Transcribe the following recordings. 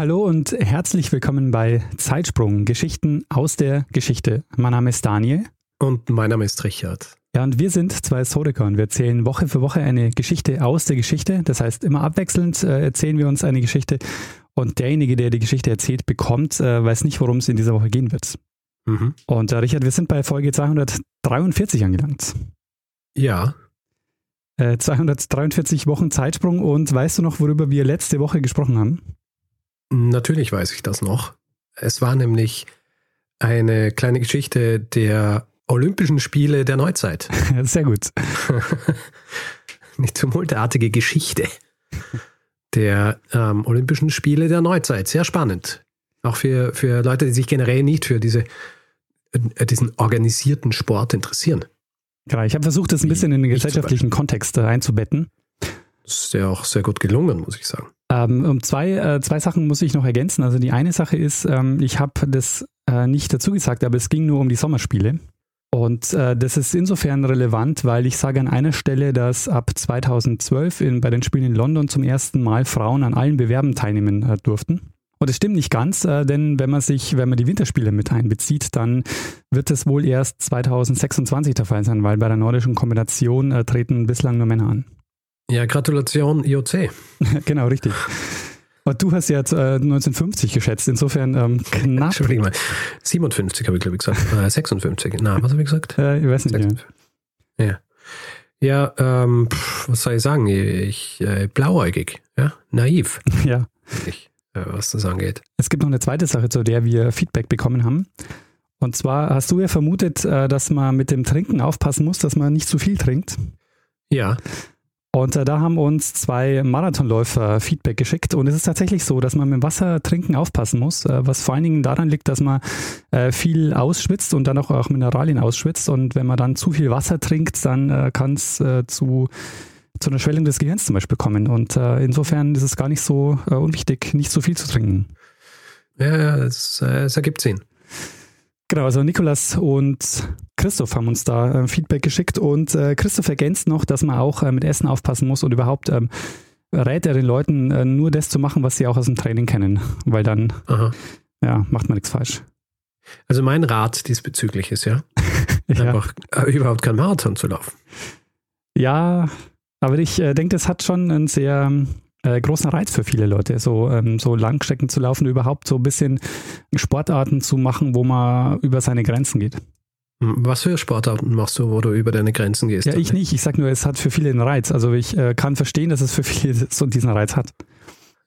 Hallo und herzlich willkommen bei Zeitsprung, Geschichten aus der Geschichte. Mein Name ist Daniel. Und mein Name ist Richard. Ja, und wir sind zwei Historiker und wir erzählen Woche für Woche eine Geschichte aus der Geschichte. Das heißt, immer abwechselnd äh, erzählen wir uns eine Geschichte und derjenige, der die Geschichte erzählt, bekommt, äh, weiß nicht, worum es in dieser Woche gehen wird. Mhm. Und äh, Richard, wir sind bei Folge 243 angelangt. Ja. 243 äh, Wochen Zeitsprung und weißt du noch, worüber wir letzte Woche gesprochen haben? Natürlich weiß ich das noch. Es war nämlich eine kleine Geschichte der Olympischen Spiele der Neuzeit. Sehr gut. Eine tumultartige Geschichte der ähm, Olympischen Spiele der Neuzeit. Sehr spannend. Auch für, für Leute, die sich generell nicht für diese, äh, diesen organisierten Sport interessieren. Genau, ich habe versucht, das ein bisschen in den gesellschaftlichen Kontext einzubetten. Das ist ja auch sehr gut gelungen, muss ich sagen. Ähm, um zwei, äh, zwei Sachen muss ich noch ergänzen. Also die eine Sache ist, ähm, ich habe das äh, nicht dazu gesagt, aber es ging nur um die Sommerspiele. Und äh, das ist insofern relevant, weil ich sage an einer Stelle, dass ab 2012 in, bei den Spielen in London zum ersten Mal Frauen an allen Bewerben teilnehmen äh, durften. Und das stimmt nicht ganz, äh, denn wenn man sich, wenn man die Winterspiele mit einbezieht, dann wird es wohl erst 2026 der Fall sein, weil bei der nordischen Kombination äh, treten bislang nur Männer an. Ja, Gratulation IOC. genau, richtig. Und du hast ja äh, 1950 geschätzt, insofern ähm, knapp. Entschuldigung mal. 57 habe ich, glaube ich, gesagt. Äh, 56. Na, was habe ich gesagt? Äh, ich weiß nicht. 56. Ja. Ja, ähm, pff, was soll ich sagen? Ich, äh, blauäugig, ja, naiv. Ja. Ich, äh, was das angeht. Es gibt noch eine zweite Sache, zu der wir Feedback bekommen haben. Und zwar hast du ja vermutet, äh, dass man mit dem Trinken aufpassen muss, dass man nicht zu viel trinkt. Ja. Und äh, da haben uns zwei Marathonläufer Feedback geschickt. Und es ist tatsächlich so, dass man mit Wasser trinken aufpassen muss, äh, was vor allen Dingen daran liegt, dass man äh, viel ausschwitzt und dann auch, auch Mineralien ausschwitzt. Und wenn man dann zu viel Wasser trinkt, dann äh, kann es äh, zu zu einer Schwellung des Gehirns zum Beispiel kommen. Und äh, insofern ist es gar nicht so unwichtig, nicht zu viel zu trinken. Ja, ja, es, es ergibt Sinn. Genau, also Nikolas und Christoph haben uns da äh, Feedback geschickt und äh, Christoph ergänzt noch, dass man auch äh, mit Essen aufpassen muss und überhaupt ähm, rät er den Leuten äh, nur das zu machen, was sie auch aus dem Training kennen, weil dann ja, macht man nichts falsch. Also mein Rat diesbezüglich ist ja, ja. einfach äh, überhaupt kein Marathon zu laufen. Ja, aber ich äh, denke, das hat schon einen sehr äh, großen Reiz für viele Leute, so, ähm, so Langstrecken zu laufen, überhaupt so ein bisschen Sportarten zu machen, wo man über seine Grenzen geht. Hm, was für Sportarten machst du, wo du über deine Grenzen gehst? Ja, ich nicht. Ich sag nur, es hat für viele einen Reiz. Also ich äh, kann verstehen, dass es für viele so diesen Reiz hat.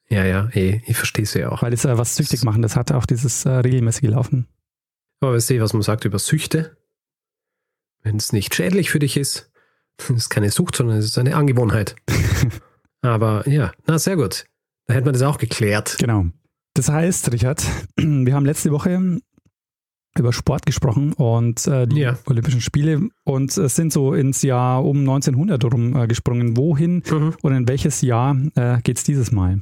Ja, ja, eh, ich verstehe es ja auch. Weil es äh, was süchtig machen, das hat auch dieses äh, regelmäßige Laufen. Aber weißt du, was man sagt über Süchte? Wenn es nicht schädlich für dich ist, das ist keine Sucht, sondern es ist eine Angewohnheit. Aber ja, na sehr gut. Da hätten wir das auch geklärt. Genau. Das heißt, Richard, wir haben letzte Woche über Sport gesprochen und äh, die ja. Olympischen Spiele und es sind so ins Jahr um 1900 rum äh, gesprungen. Wohin mhm. und in welches Jahr äh, geht es dieses Mal?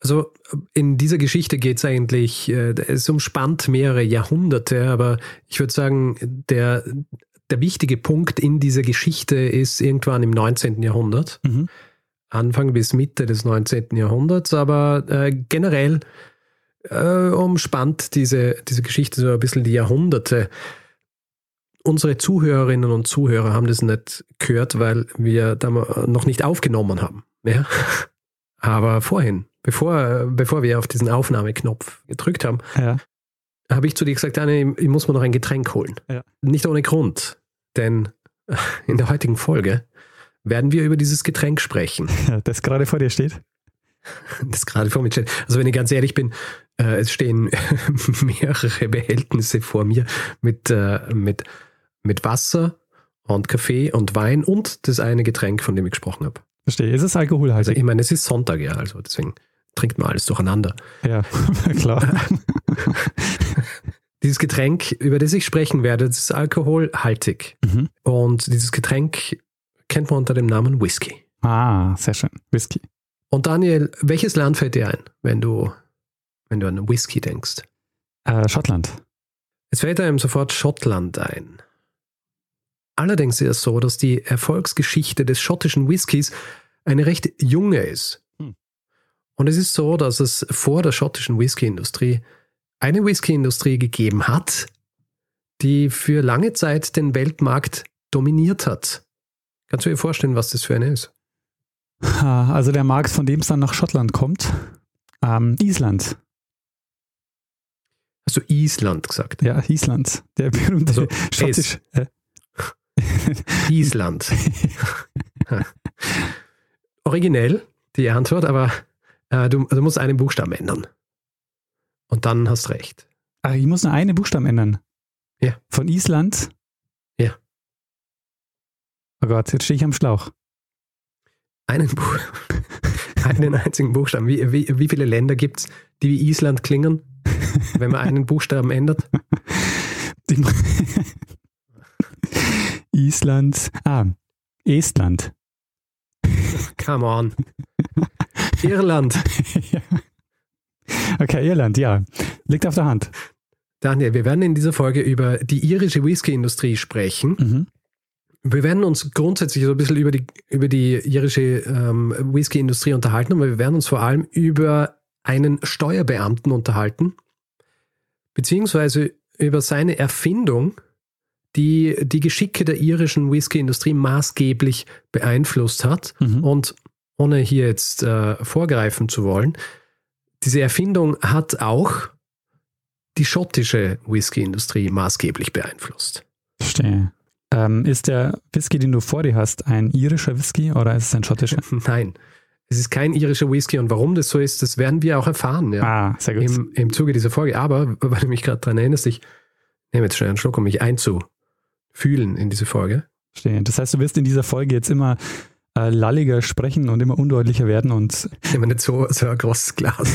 Also in dieser Geschichte geht es eigentlich, äh, es umspannt mehrere Jahrhunderte, aber ich würde sagen, der, der wichtige Punkt in dieser Geschichte ist irgendwann im 19. Jahrhundert. Mhm. Anfang bis Mitte des 19. Jahrhunderts, aber äh, generell äh, umspannt diese, diese Geschichte so ein bisschen die Jahrhunderte. Unsere Zuhörerinnen und Zuhörer haben das nicht gehört, weil wir da noch nicht aufgenommen haben. Ja? Aber vorhin, bevor, bevor wir auf diesen Aufnahmeknopf gedrückt haben, ja. habe ich zu dir gesagt, Anne, ich muss mir noch ein Getränk holen. Ja. Nicht ohne Grund, denn in der heutigen Folge werden wir über dieses Getränk sprechen. Das gerade vor dir steht. Das gerade vor mir steht. Also wenn ich ganz ehrlich bin, äh, es stehen mehrere Behältnisse vor mir mit, äh, mit, mit Wasser und Kaffee und Wein und das eine Getränk, von dem ich gesprochen habe. Verstehe. Ist es alkoholhaltig? Also ich meine, es ist Sonntag, ja, also deswegen trinkt man alles durcheinander. Ja, klar. Dieses Getränk, über das ich sprechen werde, das ist alkoholhaltig. Mhm. Und dieses Getränk kennt man unter dem Namen Whisky. Ah, sehr schön. Whisky. Und Daniel, welches Land fällt dir ein, wenn du, wenn du an Whisky denkst? Äh, Schottland. Es fällt einem sofort Schottland ein. Allerdings ist es so, dass die Erfolgsgeschichte des schottischen Whiskys eine recht junge ist. Hm. Und es ist so, dass es vor der schottischen Whisky-Industrie eine Whisky-Industrie gegeben hat, die für lange Zeit den Weltmarkt dominiert hat. Kannst du dir vorstellen, was das für eine ist? Also der Markt, von dem es dann nach Schottland kommt. Ähm, Island. Hast du Island gesagt? Ja, Island. Der berühmte Also, schottisch. Äh, Island. Originell, die Antwort, aber äh, du, du musst einen Buchstaben ändern. Und dann hast recht. ach, ich muss nur einen Buchstaben ändern. Ja. Von Island? Oh Gott, jetzt stehe ich am Schlauch. Einen, Buch einen einzigen Buchstaben. Wie, wie, wie viele Länder gibt es, die wie Island klingen, wenn man einen Buchstaben ändert? Island. Ah, Estland. Come on. Irland. Ja. okay, Irland, ja. Liegt auf der Hand. Daniel, wir werden in dieser Folge über die irische Whisky-Industrie sprechen. Mhm. Wir werden uns grundsätzlich so ein bisschen über die, über die irische ähm, Whisky-Industrie unterhalten, aber wir werden uns vor allem über einen Steuerbeamten unterhalten, beziehungsweise über seine Erfindung, die die Geschicke der irischen Whisky-Industrie maßgeblich beeinflusst hat. Mhm. Und ohne hier jetzt äh, vorgreifen zu wollen, diese Erfindung hat auch die schottische Whisky-Industrie maßgeblich beeinflusst. Verstehe. Ähm, ist der Whisky, den du vor dir hast, ein irischer Whisky oder ist es ein schottischer? Nein, es ist kein irischer Whisky und warum das so ist, das werden wir auch erfahren ja, Ah, sehr gut. im, im Zuge dieser Folge. Aber, weil du mich gerade daran erinnerst, ich nehme jetzt schnell einen Schluck, um mich einzufühlen in diese Folge. Verstehe. Das heißt, du wirst in dieser Folge jetzt immer äh, lalliger sprechen und immer undeutlicher werden und Ich nehme nicht so, so ein großes Glas.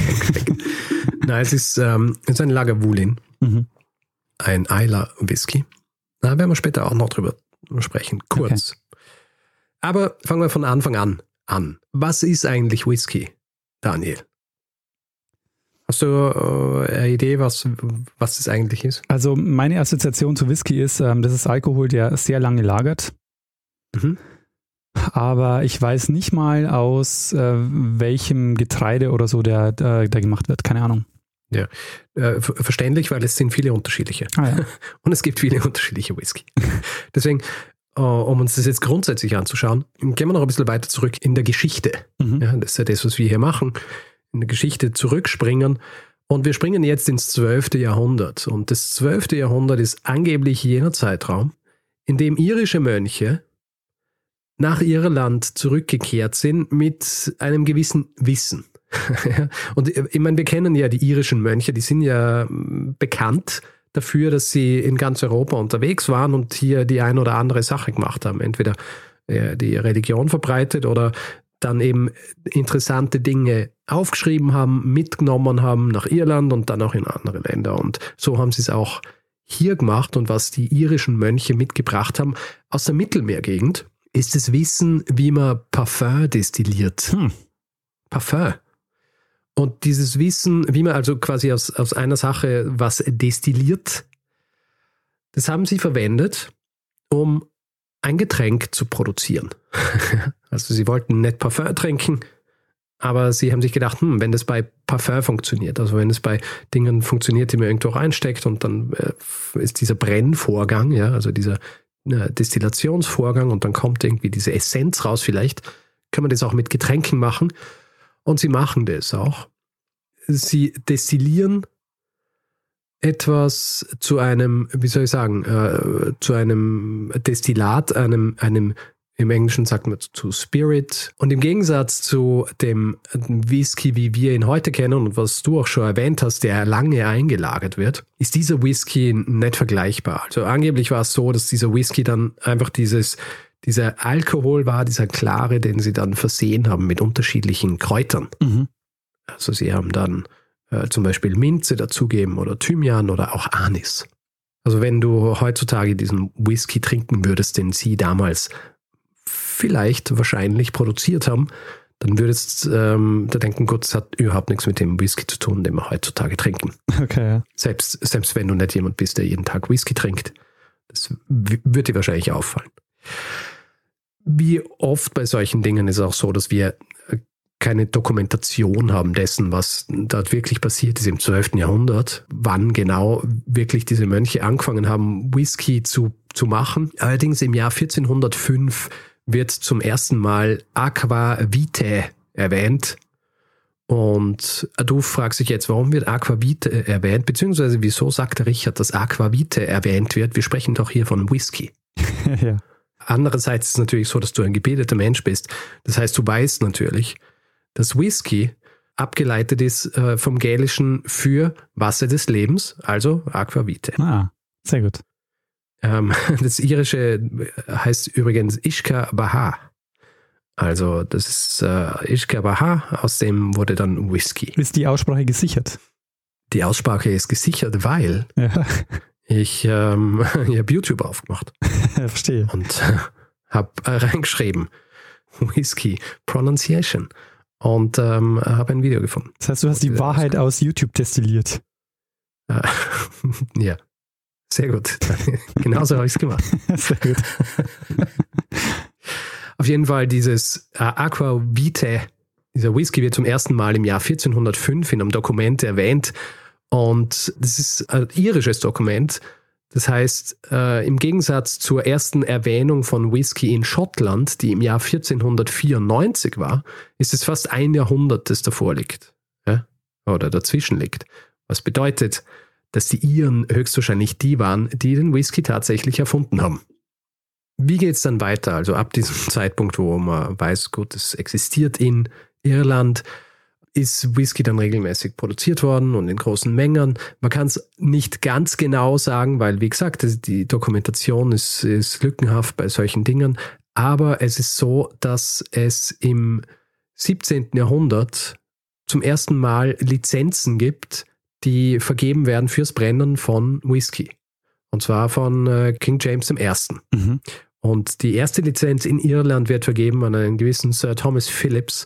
Nein, es ist, ähm, es ist ein Lagavulin, mhm. ein Isla Whisky. Da werden wir später auch noch drüber sprechen, kurz. Aber fangen wir von Anfang an an. Was ist eigentlich Whisky, Daniel? Hast du äh, eine Idee, was, was das eigentlich ist? Also meine Assoziation zu Whisky ist, ähm, das ist Alkohol, der sehr lange lagert. Mhm. Aber ich weiß nicht mal aus äh, welchem Getreide oder so der, der, der gemacht wird. Keine Ahnung. Äh, ver- verständlich, weil es sind viele unterschiedliche. Ah, ja. Und es gibt viele unterschiedliche Whisky. Deswegen, äh, um uns das jetzt grundsätzlich anzuschauen, gehen wir noch ein bisschen weiter zurück in der Geschichte. Mhm. Ja, das ist ja das, was wir hier machen. In der Geschichte zurückspringen. Und wir springen jetzt ins 12. Jahrhundert. Und das 12. Jahrhundert ist angeblich jener Zeitraum, in dem irische Mönche nach Irland zurückgekehrt sind mit einem gewissen Wissen. Und äh, ich meine, wir kennen ja die irischen Mönche, die sind ja mm, bekannt dafür, dass sie in ganz Europa unterwegs waren und hier die ein oder andere Sache gemacht haben. Entweder äh, die Religion verbreitet oder dann eben interessante Dinge aufgeschrieben haben, mitgenommen haben nach Irland und dann auch in andere Länder. Und so haben sie es auch hier gemacht. Und was die irischen Mönche mitgebracht haben aus der Mittelmeergegend, ist das Wissen, wie man Parfum destilliert. Hm. Parfum. Und dieses Wissen, wie man also quasi aus, aus einer Sache was destilliert, das haben sie verwendet, um ein Getränk zu produzieren. also sie wollten nicht Parfum trinken, aber sie haben sich gedacht, hm, wenn das bei Parfum funktioniert, also wenn es bei Dingen funktioniert, die man irgendwo reinsteckt und dann äh, ist dieser Brennvorgang, ja, also dieser äh, Destillationsvorgang und dann kommt irgendwie diese Essenz raus, vielleicht kann man das auch mit Getränken machen. Und sie machen das auch. Sie destillieren etwas zu einem, wie soll ich sagen, äh, zu einem Destillat, einem, einem, im Englischen sagt man zu Spirit. Und im Gegensatz zu dem Whisky, wie wir ihn heute kennen und was du auch schon erwähnt hast, der lange eingelagert wird, ist dieser Whisky nicht vergleichbar. Also angeblich war es so, dass dieser Whisky dann einfach dieses dieser Alkohol war, dieser klare, den sie dann versehen haben mit unterschiedlichen Kräutern. Mhm. Also sie haben dann äh, zum Beispiel Minze dazugeben oder Thymian oder auch Anis. Also wenn du heutzutage diesen Whisky trinken würdest, den sie damals vielleicht wahrscheinlich produziert haben, dann würdest ähm, du denken, gut, es hat überhaupt nichts mit dem Whisky zu tun, den wir heutzutage trinken. Okay, ja. Selbst, selbst wenn du nicht jemand bist, der jeden Tag Whisky trinkt. Das wird dir wahrscheinlich auffallen. Wie oft bei solchen Dingen ist es auch so, dass wir keine Dokumentation haben dessen, was dort wirklich passiert ist im 12. Jahrhundert, wann genau wirklich diese Mönche angefangen haben, Whisky zu, zu machen. Allerdings im Jahr 1405 wird zum ersten Mal Aqua Vitae erwähnt. Und du fragst dich jetzt, warum wird Aqua Vitae erwähnt, beziehungsweise wieso sagt der Richard, dass Aqua Vitae erwähnt wird? Wir sprechen doch hier von Whisky. ja. Andererseits ist es natürlich so, dass du ein gebildeter Mensch bist. Das heißt, du weißt natürlich, dass Whisky abgeleitet ist äh, vom Gälischen für Wasser des Lebens, also Aquavite. Ah, sehr gut. Ähm, das irische heißt übrigens Ishka Baha. Also das ist äh, Ishka Baha, aus dem wurde dann Whisky. Ist die Aussprache gesichert? Die Aussprache ist gesichert, weil ja. ich, ähm, ich habe YouTube aufgemacht. Verstehe. Und äh, habe reingeschrieben, Whisky Pronunciation und ähm, habe ein Video gefunden. Das heißt, du hast die Wahrheit aus YouTube destilliert. Äh, ja, sehr gut. Genauso habe ich es gemacht. sehr gut. Auf jeden Fall dieses äh, Aqua Vitae, dieser Whisky wird zum ersten Mal im Jahr 1405 in einem Dokument erwähnt und das ist ein irisches Dokument das heißt, äh, im Gegensatz zur ersten Erwähnung von Whisky in Schottland, die im Jahr 1494 war, ist es fast ein Jahrhundert, das davor liegt. Ja? Oder dazwischen liegt. Was bedeutet, dass die Iren höchstwahrscheinlich die waren, die den Whisky tatsächlich erfunden haben. Wie geht es dann weiter? Also ab diesem Zeitpunkt, wo man weiß, gut, es existiert in Irland, ist Whisky dann regelmäßig produziert worden und in großen Mengen. Man kann es nicht ganz genau sagen, weil, wie gesagt, die Dokumentation ist, ist lückenhaft bei solchen Dingen. Aber es ist so, dass es im 17. Jahrhundert zum ersten Mal Lizenzen gibt, die vergeben werden fürs Brennen von Whisky. Und zwar von äh, King James I. Mhm. Und die erste Lizenz in Irland wird vergeben an einen gewissen Sir Thomas Phillips,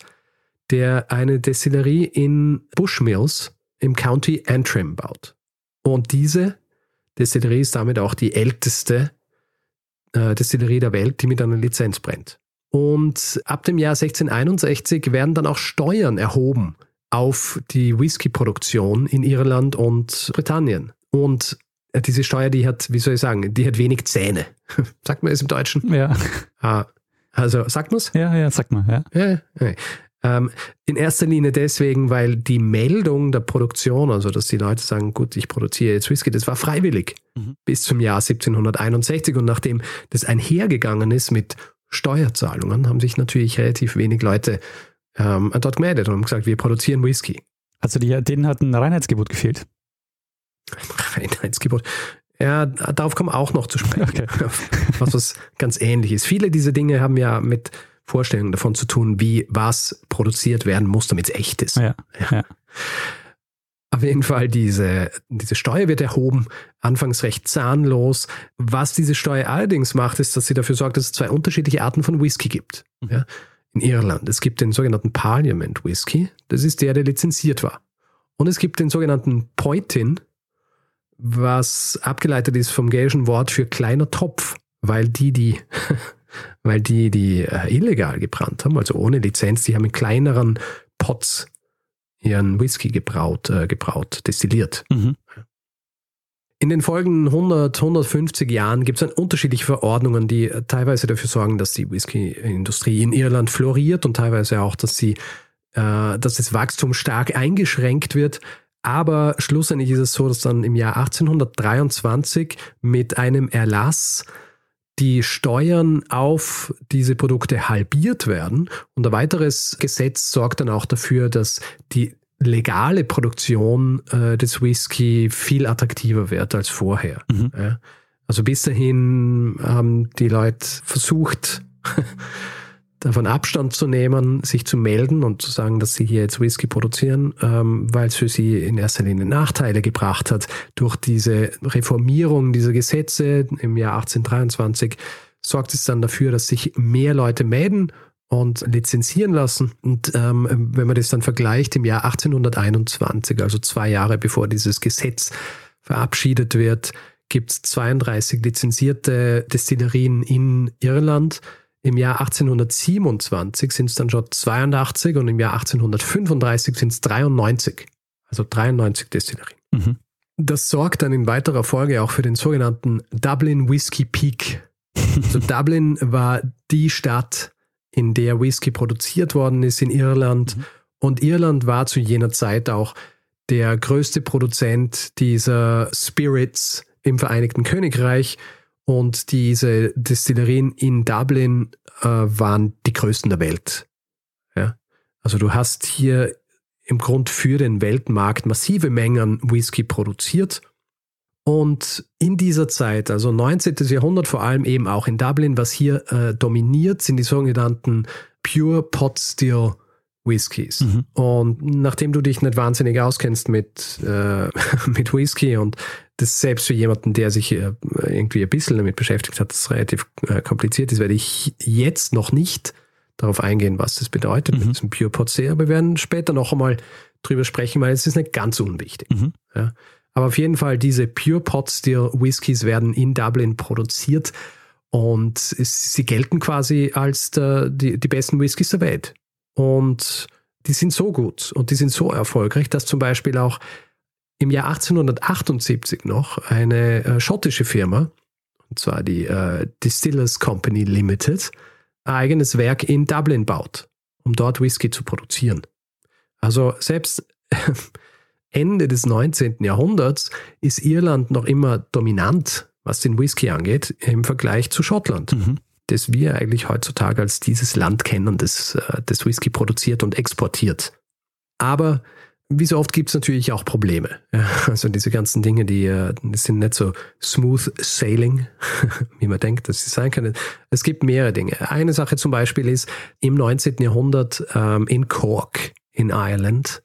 der eine Destillerie in Bushmills im County Antrim baut. Und diese Destillerie ist damit auch die älteste äh, Destillerie der Welt, die mit einer Lizenz brennt. Und ab dem Jahr 1661 werden dann auch Steuern erhoben auf die Whisky-Produktion in Irland und Britannien. Und äh, diese Steuer, die hat, wie soll ich sagen, die hat wenig Zähne. sagt man es im Deutschen? Ja. Ah, also sagt man es? Ja, ja, sagt man, ja. ja, ja. Ähm, in erster Linie deswegen, weil die Meldung der Produktion, also dass die Leute sagen, gut, ich produziere jetzt Whisky, das war freiwillig mhm. bis zum Jahr 1761 und nachdem das einhergegangen ist mit Steuerzahlungen, haben sich natürlich relativ wenig Leute ähm, dort gemeldet und haben gesagt, wir produzieren Whisky. Also die, denen hat ein Reinheitsgebot gefehlt? Ein Reinheitsgebot. Ja, darauf kommen wir auch noch zu sprechen. Okay. Was was ganz ähnlich ist. Viele dieser Dinge haben ja mit Vorstellungen davon zu tun, wie was produziert werden muss, damit es echt ist. Ja, ja. Auf jeden Fall, diese, diese Steuer wird erhoben, anfangs recht zahnlos. Was diese Steuer allerdings macht, ist, dass sie dafür sorgt, dass es zwei unterschiedliche Arten von Whisky gibt. Mhm. Ja, in Irland. Es gibt den sogenannten Parliament Whisky, das ist der, der lizenziert war. Und es gibt den sogenannten Poitin, was abgeleitet ist vom gälischen Wort für kleiner Topf, weil die, die weil die, die äh, illegal gebrannt haben, also ohne Lizenz, die haben in kleineren Pots ihren Whisky gebraut, äh, gebraut destilliert. Mhm. In den folgenden 100, 150 Jahren gibt es unterschiedliche Verordnungen, die äh, teilweise dafür sorgen, dass die Whisky-Industrie in Irland floriert und teilweise auch, dass, sie, äh, dass das Wachstum stark eingeschränkt wird. Aber schlussendlich ist es so, dass dann im Jahr 1823 mit einem Erlass die Steuern auf diese Produkte halbiert werden. Und ein weiteres Gesetz sorgt dann auch dafür, dass die legale Produktion äh, des Whisky viel attraktiver wird als vorher. Mhm. Ja. Also bis dahin haben die Leute versucht, davon Abstand zu nehmen, sich zu melden und zu sagen, dass sie hier jetzt Whisky produzieren, ähm, weil es für sie in erster Linie Nachteile gebracht hat. Durch diese Reformierung dieser Gesetze im Jahr 1823 sorgt es dann dafür, dass sich mehr Leute melden und lizenzieren lassen. Und ähm, wenn man das dann vergleicht im Jahr 1821, also zwei Jahre bevor dieses Gesetz verabschiedet wird, gibt es 32 lizenzierte Destillerien in Irland. Im Jahr 1827 sind es dann schon 82 und im Jahr 1835 sind es 93. Also 93 Destillerien. Mhm. Das sorgt dann in weiterer Folge auch für den sogenannten Dublin Whisky Peak. Also Dublin war die Stadt, in der Whisky produziert worden ist in Irland. Mhm. Und Irland war zu jener Zeit auch der größte Produzent dieser Spirits im Vereinigten Königreich. Und diese Destillerien in Dublin äh, waren die größten der Welt. Ja? Also du hast hier im Grund für den Weltmarkt massive Mengen Whisky produziert und in dieser Zeit, also 19. Jahrhundert, vor allem eben auch in Dublin, was hier äh, dominiert, sind die sogenannten Pure Pot Still Whiskys. Mhm. Und nachdem du dich nicht wahnsinnig auskennst mit, äh, mit Whisky und das selbst für jemanden, der sich äh, irgendwie ein bisschen damit beschäftigt hat, das relativ äh, kompliziert ist, werde ich jetzt noch nicht darauf eingehen, was das bedeutet mhm. mit diesem Pure Pot Still. Aber wir werden später noch einmal drüber sprechen, weil es ist nicht ganz unwichtig. Mhm. Ja. Aber auf jeden Fall, diese Pure Pot Still Whiskys werden in Dublin produziert und sie gelten quasi als der, die, die besten Whiskys der Welt. Und die sind so gut und die sind so erfolgreich, dass zum Beispiel auch im Jahr 1878 noch eine äh, schottische Firma, und zwar die äh, Distillers Company Limited, ein eigenes Werk in Dublin baut, um dort Whisky zu produzieren. Also selbst Ende des 19. Jahrhunderts ist Irland noch immer dominant, was den Whisky angeht, im Vergleich zu Schottland. Mhm. Das wir eigentlich heutzutage als dieses Land kennen, das, äh, das Whisky produziert und exportiert. Aber wie so oft gibt es natürlich auch Probleme. also diese ganzen Dinge, die, äh, die sind nicht so smooth sailing, wie man denkt, dass sie sein können. Es gibt mehrere Dinge. Eine Sache zum Beispiel ist, im 19. Jahrhundert ähm, in Cork in Ireland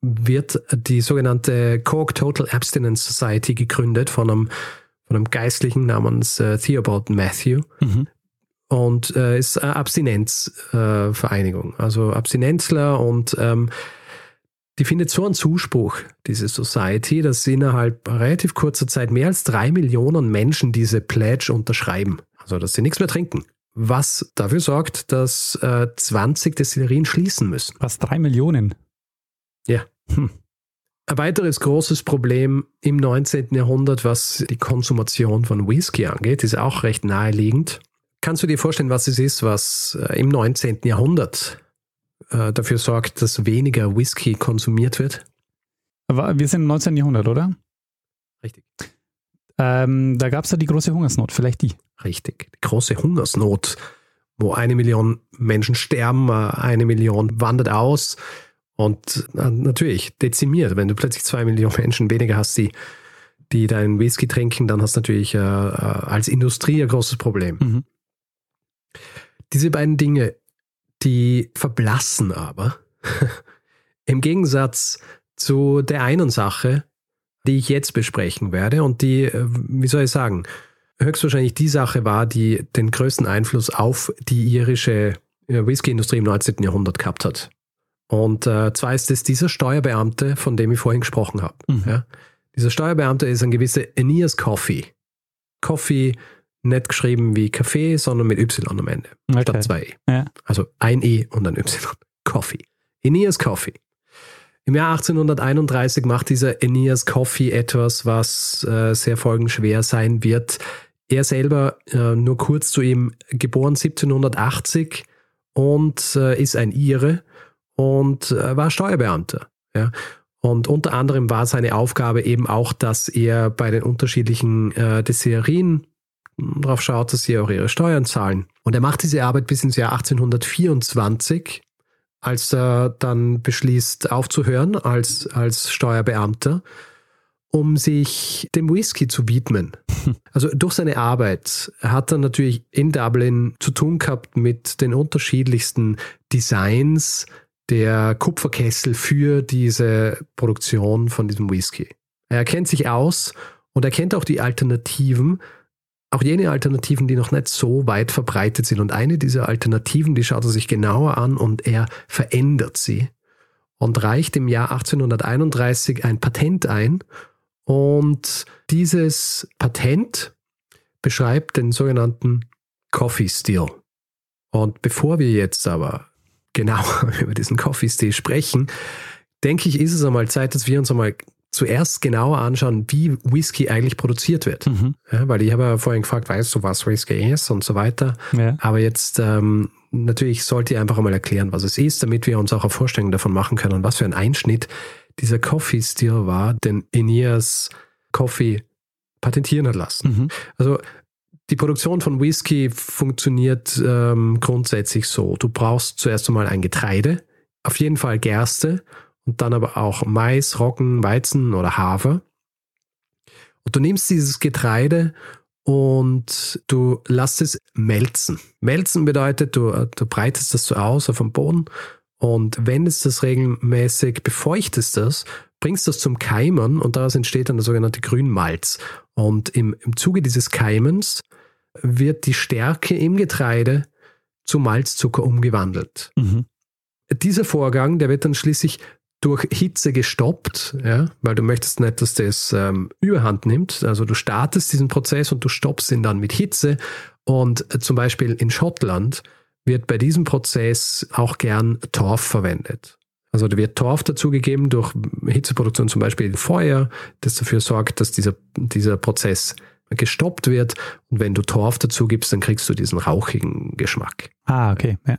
wird die sogenannte Cork Total Abstinence Society gegründet von einem, von einem Geistlichen namens äh, Theobald Matthew. Mhm. Und äh, ist eine Abstinenzvereinigung, äh, also Abstinenzler und ähm, die findet so einen Zuspruch, diese Society, dass innerhalb relativ kurzer Zeit mehr als drei Millionen Menschen diese Pledge unterschreiben. Also, dass sie nichts mehr trinken. Was dafür sorgt, dass äh, 20 Destillerien schließen müssen. Was, drei Millionen? Ja. Hm. Ein weiteres großes Problem im 19. Jahrhundert, was die Konsumation von Whisky angeht, ist auch recht naheliegend. Kannst du dir vorstellen, was es ist, was äh, im 19. Jahrhundert äh, dafür sorgt, dass weniger Whisky konsumiert wird? Aber wir sind im 19. Jahrhundert, oder? Richtig. Ähm, da gab es ja die große Hungersnot, vielleicht die. Richtig, die große Hungersnot, wo eine Million Menschen sterben, eine Million wandert aus. Und äh, natürlich dezimiert. Wenn du plötzlich zwei Millionen Menschen weniger hast, die, die deinen Whisky trinken, dann hast du natürlich äh, äh, als Industrie ein großes Problem. Mhm. Diese beiden Dinge, die verblassen aber im Gegensatz zu der einen Sache, die ich jetzt besprechen werde und die, äh, wie soll ich sagen, höchstwahrscheinlich die Sache war, die den größten Einfluss auf die irische Whisky-Industrie im 19. Jahrhundert gehabt hat. Und äh, zwar ist es dieser Steuerbeamte, von dem ich vorhin gesprochen habe. Mhm. Ja? Dieser Steuerbeamte ist ein gewisser Aeneas Coffee. Coffee nicht geschrieben wie Kaffee, sondern mit Y am Ende. Okay. Statt zwei E. Ja. Also ein E und ein Y. Coffee. Aeneas Coffee. Im Jahr 1831 macht dieser Aeneas Coffee etwas, was äh, sehr folgenschwer sein wird. Er selber, äh, nur kurz zu ihm, geboren 1780 und äh, ist ein Ire und äh, war Steuerbeamter. Ja. Und unter anderem war seine Aufgabe eben auch, dass er bei den unterschiedlichen äh, Destillerien darauf schaut, dass sie auch ihre Steuern zahlen. Und er macht diese Arbeit bis ins Jahr 1824, als er dann beschließt aufzuhören als, als Steuerbeamter um sich dem Whisky zu widmen. Also durch seine Arbeit hat er natürlich in Dublin zu tun gehabt mit den unterschiedlichsten Designs der Kupferkessel für diese Produktion von diesem Whisky. Er kennt sich aus und er kennt auch die Alternativen, auch jene Alternativen, die noch nicht so weit verbreitet sind. Und eine dieser Alternativen, die schaut er sich genauer an und er verändert sie und reicht im Jahr 1831 ein Patent ein. Und dieses Patent beschreibt den sogenannten Coffee Still. Und bevor wir jetzt aber genau über diesen Coffee Still sprechen, denke ich, ist es einmal Zeit, dass wir uns einmal zuerst genauer anschauen, wie Whisky eigentlich produziert wird. Mhm. Ja, weil ich habe ja vorhin gefragt, weißt du, was Whisky ist und so weiter. Ja. Aber jetzt ähm, natürlich sollte ich einfach einmal erklären, was es ist, damit wir uns auch eine Vorstellung davon machen können, was für ein Einschnitt dieser Coffee-Stil war, den Aeneas Coffee patentieren hat lassen. Mhm. Also die Produktion von Whisky funktioniert ähm, grundsätzlich so. Du brauchst zuerst einmal ein Getreide, auf jeden Fall Gerste und dann aber auch Mais, Roggen, Weizen oder Hafer. Und du nimmst dieses Getreide und du lässt es melzen. Melzen bedeutet, du, du breitest das so aus auf dem Boden und wendest das regelmäßig, befeuchtest das, bringst das zum Keimen und daraus entsteht dann der sogenannte Grünmalz. Und im, im Zuge dieses Keimens wird die Stärke im Getreide zu Malzzucker umgewandelt. Mhm. Dieser Vorgang, der wird dann schließlich durch Hitze gestoppt, ja, weil du möchtest nicht, dass das ähm, überhand nimmt. Also du startest diesen Prozess und du stoppst ihn dann mit Hitze. Und äh, zum Beispiel in Schottland wird bei diesem Prozess auch gern Torf verwendet. Also da wird Torf dazugegeben durch Hitzeproduktion, zum Beispiel Feuer, das dafür sorgt, dass dieser, dieser Prozess gestoppt wird. Und wenn du Torf dazu gibst, dann kriegst du diesen rauchigen Geschmack. Ah, okay. Ja.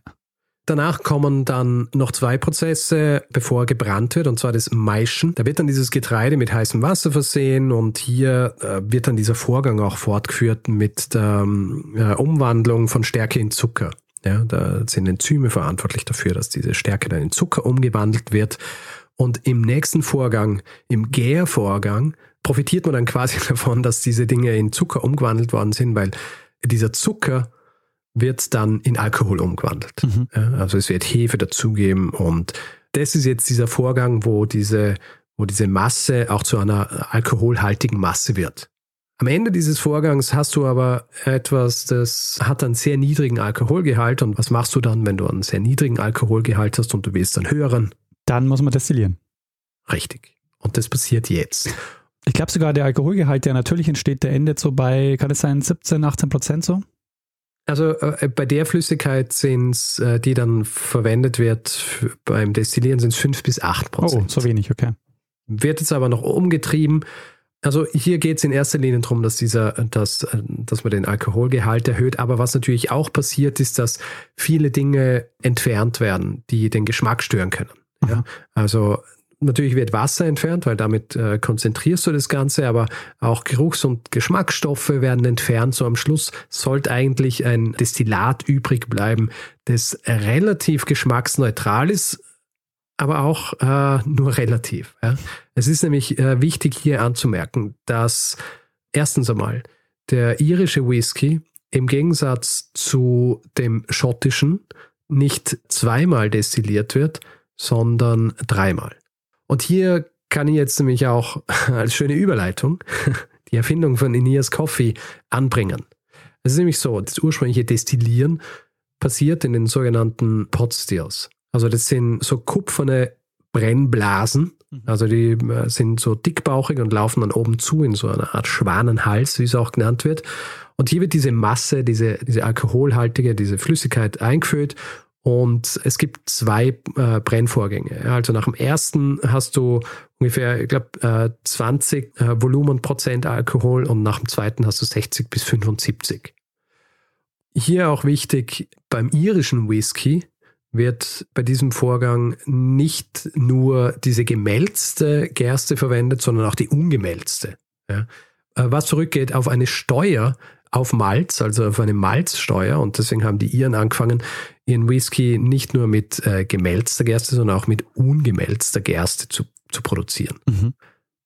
Danach kommen dann noch zwei Prozesse, bevor gebrannt wird, und zwar das Maischen. Da wird dann dieses Getreide mit heißem Wasser versehen und hier äh, wird dann dieser Vorgang auch fortgeführt mit der äh, Umwandlung von Stärke in Zucker. Ja, da sind Enzyme verantwortlich dafür, dass diese Stärke dann in Zucker umgewandelt wird. Und im nächsten Vorgang, im Gärvorgang, profitiert man dann quasi davon, dass diese Dinge in Zucker umgewandelt worden sind, weil dieser Zucker wird dann in Alkohol umgewandelt. Mhm. Ja, also es wird Hefe dazugeben und das ist jetzt dieser Vorgang, wo diese, wo diese Masse auch zu einer alkoholhaltigen Masse wird. Am Ende dieses Vorgangs hast du aber etwas, das hat einen sehr niedrigen Alkoholgehalt. Und was machst du dann, wenn du einen sehr niedrigen Alkoholgehalt hast und du willst einen höheren? Dann muss man destillieren. Richtig. Und das passiert jetzt. Ich glaube sogar, der Alkoholgehalt, der natürlich entsteht, der endet so bei, kann es sein, 17, 18 Prozent so? Also äh, bei der Flüssigkeit sind es, äh, die dann verwendet wird beim Destillieren, sind es 5 bis 8 Prozent. Oh, so wenig, okay. Wird jetzt aber noch umgetrieben. Also hier geht es in erster Linie darum, dass dieser, dass, äh, dass man den Alkoholgehalt erhöht. Aber was natürlich auch passiert, ist, dass viele Dinge entfernt werden, die den Geschmack stören können. Ja? Also Natürlich wird Wasser entfernt, weil damit äh, konzentrierst du das Ganze, aber auch Geruchs- und Geschmacksstoffe werden entfernt. So am Schluss sollte eigentlich ein Destillat übrig bleiben, das relativ geschmacksneutral ist, aber auch äh, nur relativ. Ja. Es ist nämlich äh, wichtig hier anzumerken, dass erstens einmal der irische Whisky im Gegensatz zu dem schottischen nicht zweimal destilliert wird, sondern dreimal. Und hier kann ich jetzt nämlich auch als schöne Überleitung die Erfindung von Aeneas Coffee anbringen. Es ist nämlich so, das ursprüngliche Destillieren passiert in den sogenannten Pot Stills. Also das sind so kupferne Brennblasen. Mhm. Also die äh, sind so dickbauchig und laufen dann oben zu in so einer Art Schwanenhals, wie es auch genannt wird. Und hier wird diese Masse, diese, diese alkoholhaltige, diese Flüssigkeit eingefüllt und es gibt zwei äh, Brennvorgänge. Also nach dem ersten hast du ungefähr, ich glaube, äh, 20 äh, Volumenprozent Alkohol und nach dem zweiten hast du 60 bis 75. Hier auch wichtig, beim irischen Whisky wird bei diesem Vorgang nicht nur diese gemälzte Gerste verwendet, sondern auch die ungemälzte. Ja. Äh, was zurückgeht auf eine Steuer, auf Malz, also auf eine Malzsteuer. Und deswegen haben die Iren angefangen, ihren Whisky nicht nur mit äh, gemälzter Gerste, sondern auch mit ungemälzter Gerste zu, zu produzieren. Mhm.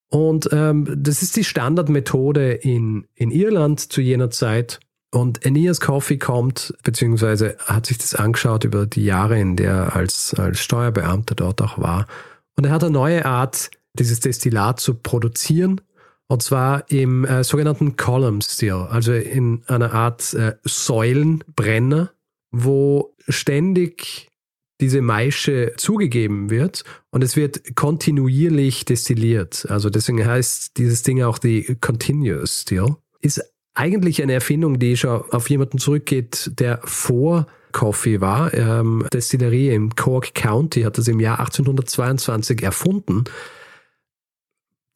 Und ähm, das ist die Standardmethode in, in Irland zu jener Zeit. Und Aeneas Coffey kommt, beziehungsweise hat sich das angeschaut über die Jahre, in der er als, als Steuerbeamter dort auch war. Und er hat eine neue Art, dieses Destillat zu produzieren. Und zwar im äh, sogenannten Column Still, also in einer Art äh, Säulenbrenner, wo ständig diese Maische zugegeben wird und es wird kontinuierlich destilliert. Also deswegen heißt dieses Ding auch die Continuous Still. Ist eigentlich eine Erfindung, die schon auf jemanden zurückgeht, der vor Coffee war. Ähm, Destillerie im Cork County hat das im Jahr 1822 erfunden.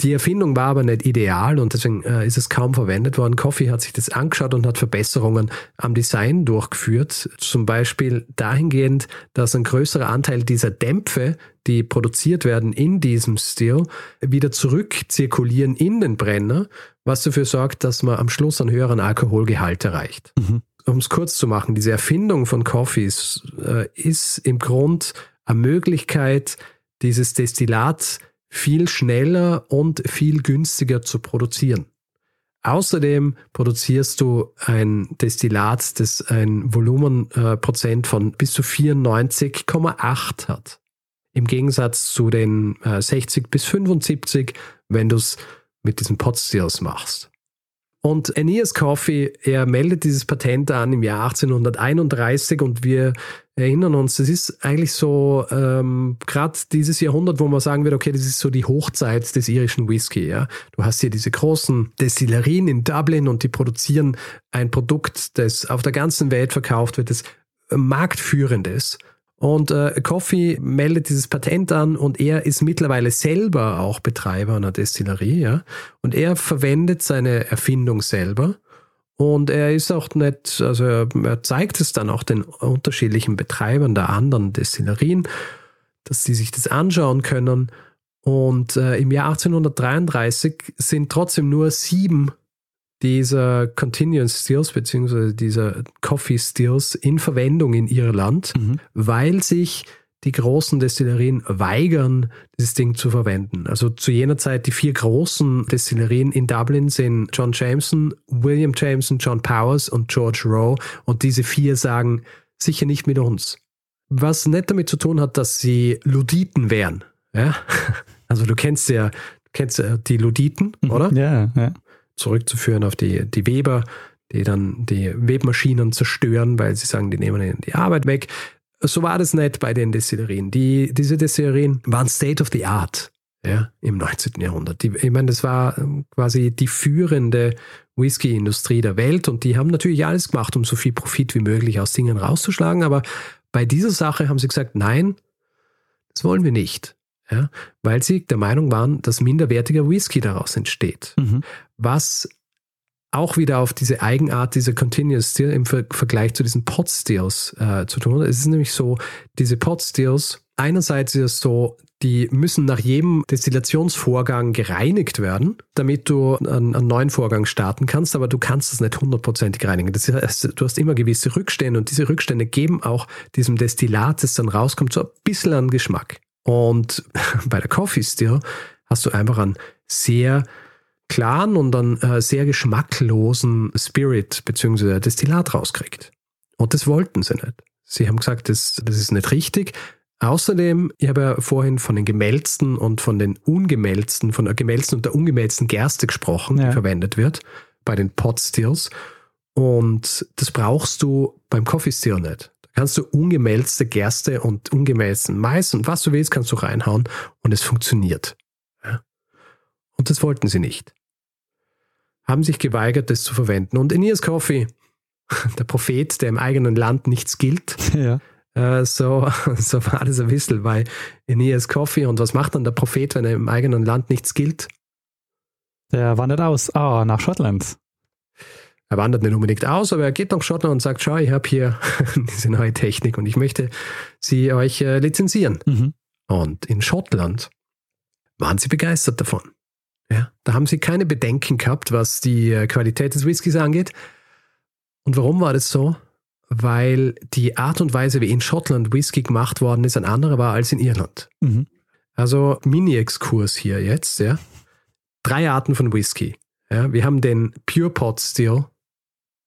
Die Erfindung war aber nicht ideal und deswegen äh, ist es kaum verwendet worden. Coffee hat sich das angeschaut und hat Verbesserungen am Design durchgeführt. Zum Beispiel dahingehend, dass ein größerer Anteil dieser Dämpfe, die produziert werden in diesem Stil, wieder zurückzirkulieren in den Brenner, was dafür sorgt, dass man am Schluss einen höheren Alkoholgehalt erreicht. Mhm. Um es kurz zu machen, diese Erfindung von Coffees äh, ist im Grund eine Möglichkeit, dieses Destillat viel schneller und viel günstiger zu produzieren. Außerdem produzierst du ein Destillat, das ein Volumenprozent äh, von bis zu 94,8 hat. Im Gegensatz zu den äh, 60 bis 75, wenn du es mit diesen Potstills machst. Und Aeneas Coffey, er meldet dieses Patent an im Jahr 1831 und wir erinnern uns, das ist eigentlich so ähm, gerade dieses Jahrhundert, wo man sagen wird, okay, das ist so die Hochzeit des irischen Whisky. Ja? Du hast hier diese großen Destillerien in Dublin und die produzieren ein Produkt, das auf der ganzen Welt verkauft wird, das marktführend ist. Und äh, Coffee meldet dieses Patent an und er ist mittlerweile selber auch Betreiber einer Destillerie, ja. Und er verwendet seine Erfindung selber. Und er ist auch nicht, also er, er zeigt es dann auch den unterschiedlichen Betreibern der anderen Destillerien, dass sie sich das anschauen können. Und äh, im Jahr 1833 sind trotzdem nur sieben dieser Continuous Stills beziehungsweise dieser Coffee Stills in Verwendung in Irland, mhm. weil sich die großen Destillerien weigern, dieses Ding zu verwenden. Also zu jener Zeit die vier großen Destillerien in Dublin sind John Jameson, William Jameson, John Powers und George Rowe und diese vier sagen sicher nicht mit uns. Was nicht damit zu tun hat, dass sie Luditen wären. Ja? Also du kennst ja, kennst ja die Luditen, mhm. oder? Ja, ja zurückzuführen auf die, die Weber, die dann die Webmaschinen zerstören, weil sie sagen, die nehmen ihnen die Arbeit weg. So war das nicht bei den Destillerien. Die, diese Destillerien waren State of the Art ja, im 19. Jahrhundert. Die, ich meine, das war ähm, quasi die führende Whisky-Industrie der Welt und die haben natürlich alles gemacht, um so viel Profit wie möglich aus Dingen rauszuschlagen. Aber bei dieser Sache haben sie gesagt, nein, das wollen wir nicht ja, weil sie der Meinung waren, dass minderwertiger Whisky daraus entsteht. Mhm. Was auch wieder auf diese Eigenart dieser Continuous Still im Ver Vergleich zu diesen Pot Stills äh, zu tun hat. Es ist nämlich so, diese Pot Stills, einerseits ist es so, die müssen nach jedem Destillationsvorgang gereinigt werden, damit du einen, einen, neuen Vorgang starten kannst, aber du kannst es nicht hundertprozentig reinigen. Das heißt, du hast immer gewisse Rückstände und diese Rückstände geben auch diesem Destillat, das dann rauskommt, so ein bisschen an Geschmack. Und bei der Coffee Still hast du einfach einen sehr klaren und einen äh, sehr geschmacklosen Spirit bzw. Destillat rauskriegt. Und das wollten sie nicht. Sie haben gesagt, das, das ist nicht richtig. Außerdem, ich habe ja vorhin von den gemälzten und von den ungemälzten, von der gemälzten und der ungemälzten Gerste gesprochen, ja. die verwendet wird bei den Pot Stills. Und das brauchst du beim Coffee Still nicht kannst du ungemälzte Gerste und ungemälzten Mais und was du willst, kannst du reinhauen und es funktioniert. Und das wollten sie nicht. Haben sich geweigert, das zu verwenden. Und Aeneas Coffee, der Prophet, der im eigenen Land nichts gilt, ja. äh, so, so war das ein bisschen bei Aeneas Coffee. Und was macht dann der Prophet, wenn er im eigenen Land nichts gilt? Der wandert aus, ah, nach Schottland. Er wandert nicht unbedingt aus, aber er geht nach Schottland und sagt, schau, ich habe hier diese neue Technik und ich möchte sie euch äh, lizenzieren. Mhm. Und in Schottland waren sie begeistert davon. Ja, da haben sie keine Bedenken gehabt, was die äh, Qualität des Whiskys angeht. Und warum war das so? Weil die Art und Weise, wie in Schottland Whisky gemacht worden ist, ein anderer war als in Irland. Mhm. Also Mini-Exkurs hier jetzt, ja. drei Arten von Whisky. Ja, wir haben den Pure Pot Still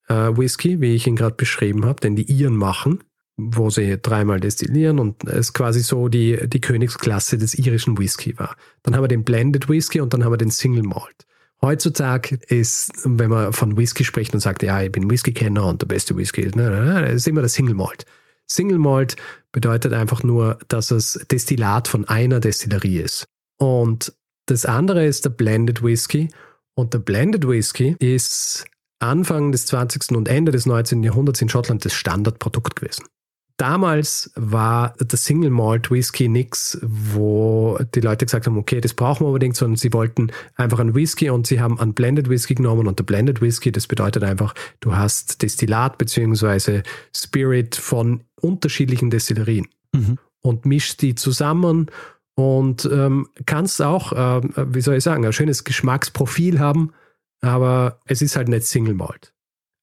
äh, Whisky, wie ich ihn gerade beschrieben habe, den die Iren machen, wo sie dreimal destillieren und es quasi so die, die Königsklasse des irischen Whisky war. Dann haben wir den Blended Whisky und dann haben wir den Single Malt. Heutzutage ist, wenn man von Whisky spricht und sagt, ja, ich bin Whisky-Kenner und der beste Whisky ist, ist immer der Single Malt. Single Malt bedeutet einfach nur, dass es Destillat von einer Destillerie ist. Und das andere ist der Blended Whisky. Und der Blended Whisky ist Anfang des 20. und Ende des 19. Jahrhunderts in Schottland das Standardprodukt gewesen. Damals war der Single Malt Whisky nix, wo die Leute gesagt haben, okay, das brauchen wir unbedingt, sondern sie wollten einfach einen Whisky und sie haben einen Blended Whisky genommen und der Blended Whisky, das bedeutet einfach, du hast Destillat beziehungsweise Spirit von unterschiedlichen Destillerien mhm. und mischst die zusammen und ähm, kannst auch, äh, wie soll ich sagen, ein schönes Geschmacksprofil haben, aber es ist halt nicht Single Malt.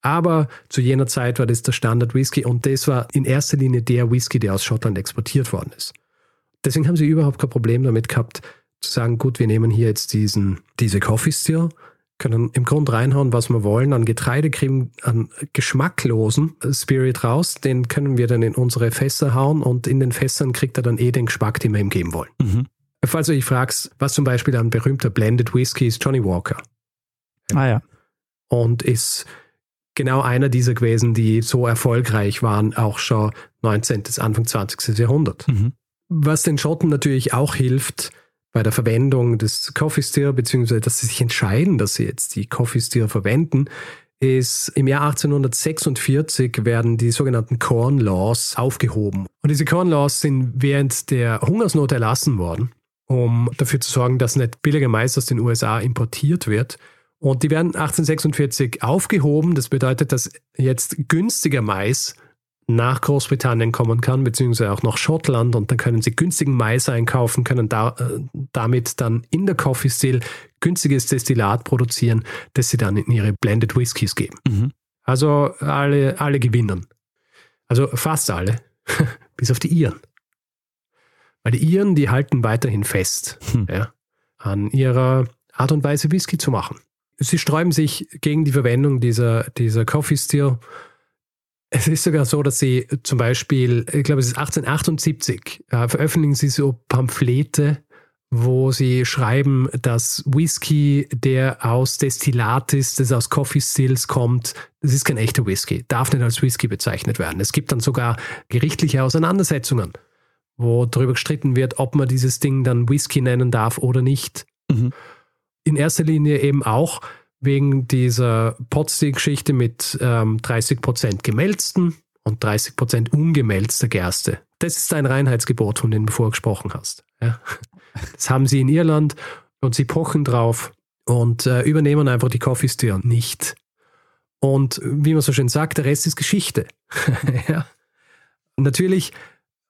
Aber zu jener Zeit war das der Standard Whisky und das war in erster Linie der Whisky, der aus Schottland exportiert worden ist. Deswegen haben sie überhaupt kein Problem damit gehabt, zu sagen, gut, wir nehmen hier jetzt diesen, diese Coffee Still, können im Grunde reinhauen, was wir wollen, an Getreide kriegen, an geschmacklosen Spirit raus, den können wir dann in unsere Fässer hauen und in den Fässern kriegt er dann eh den Geschmack, den wir ihm geben wollen. Mhm. Falls du dich fragst, was zum Beispiel ein berühmter Blended Whisky ist, Johnny Walker. Ah ja. Und ist genau einer dieser gewesen, die so erfolgreich waren, auch schon 19. bis Anfang 20. Jahrhundert. Mhm. Was den Schotten natürlich auch hilft bei der Verwendung des Coffee Stir, beziehungsweise dass sie sich entscheiden, dass sie jetzt die Coffee Stir verwenden, ist im Jahr 1846 werden die sogenannten Corn Laws aufgehoben. Und diese Corn Laws sind während der Hungersnot erlassen worden, um dafür zu sorgen, dass nicht billiger Mais aus den USA importiert wird, und die werden 1846 aufgehoben. Das bedeutet, dass jetzt günstiger Mais nach Großbritannien kommen kann, beziehungsweise auch nach Schottland und dann können sie günstigen Mais einkaufen, können da, äh, damit dann in der Coffee Still günstiges Destillat produzieren, das sie dann in ihre Blended Whiskys geben. Mhm. Also alle, alle gewinnen. Also fast alle, bis auf die Iren. Weil die Iren, die halten weiterhin fest hm. ja, an ihrer Art und Weise Whisky zu machen sie sträuben sich gegen die Verwendung dieser, dieser Coffee Still. Es ist sogar so, dass sie zum Beispiel, ich glaube, es ist 1878, äh, veröffentlichen sie so Pamphlete, wo sie schreiben, dass Whisky, der aus Destillat ist, das aus Coffee Stills kommt, das ist kein echter Whisky, darf nicht als Whisky bezeichnet werden. Es gibt dann sogar gerichtliche Auseinandersetzungen, wo darüber gestritten wird, ob man dieses Ding dann Whisky nennen darf oder nicht. Mhm in erster Linie eben auch wegen dieser Potstick-Geschichte mit ähm, 30% gemälzten und 30% ungemälzter Gerste. Das ist ein Reinheitsgebot, von dem du vorgesprochen hast. Ja. Das haben sie in Irland und sie pochen drauf und äh, übernehmen einfach die Coffee Stir nicht. Und wie man so schön sagt, der Rest ist Geschichte. ja. Natürlich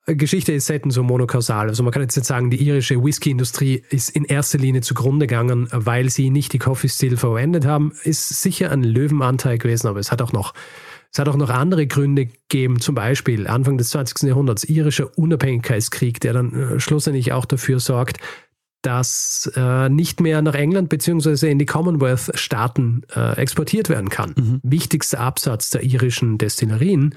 Geschichte ist selten so monokausal. Also man kann jetzt nicht sagen, die irische Whisky-Industrie ist in erster Linie zugrunde gegangen, weil sie nicht die Coffee Still verwendet haben. Ist sicher ein Löwenanteil gewesen, aber es hat auch noch, es hat auch noch andere Gründe gegeben. Zum Beispiel Anfang des 20. Jahrhunderts irischer Unabhängigkeitskrieg, der dann äh, schlussendlich auch dafür sorgt, dass äh, nicht mehr nach England bzw. in die Commonwealth-Staaten äh, exportiert werden kann. Mhm. Wichtigster Absatz der irischen Destillerien.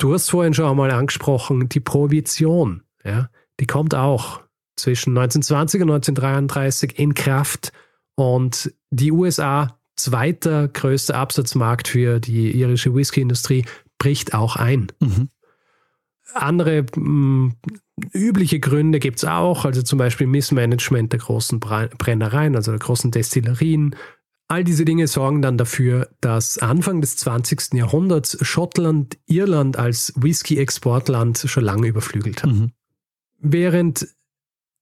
Du hast vorhin schon einmal angesprochen, die Prohibition, ja, die kommt auch zwischen 1920 und 1933 in Kraft und die USA, zweiter größter Absatzmarkt für die irische Whisky-Industrie, bricht auch ein. Mhm. Andere mh, hm, übliche Gründe gibt es auch, also zum Beispiel Missmanagement der großen Brennereien, also der großen Destillerien, All diese Dinge sorgen dann dafür, dass Anfang des 20. Jahrhunderts Schottland Irland als Whisky-Exportland schon lange überflügelt hat. Mhm. Während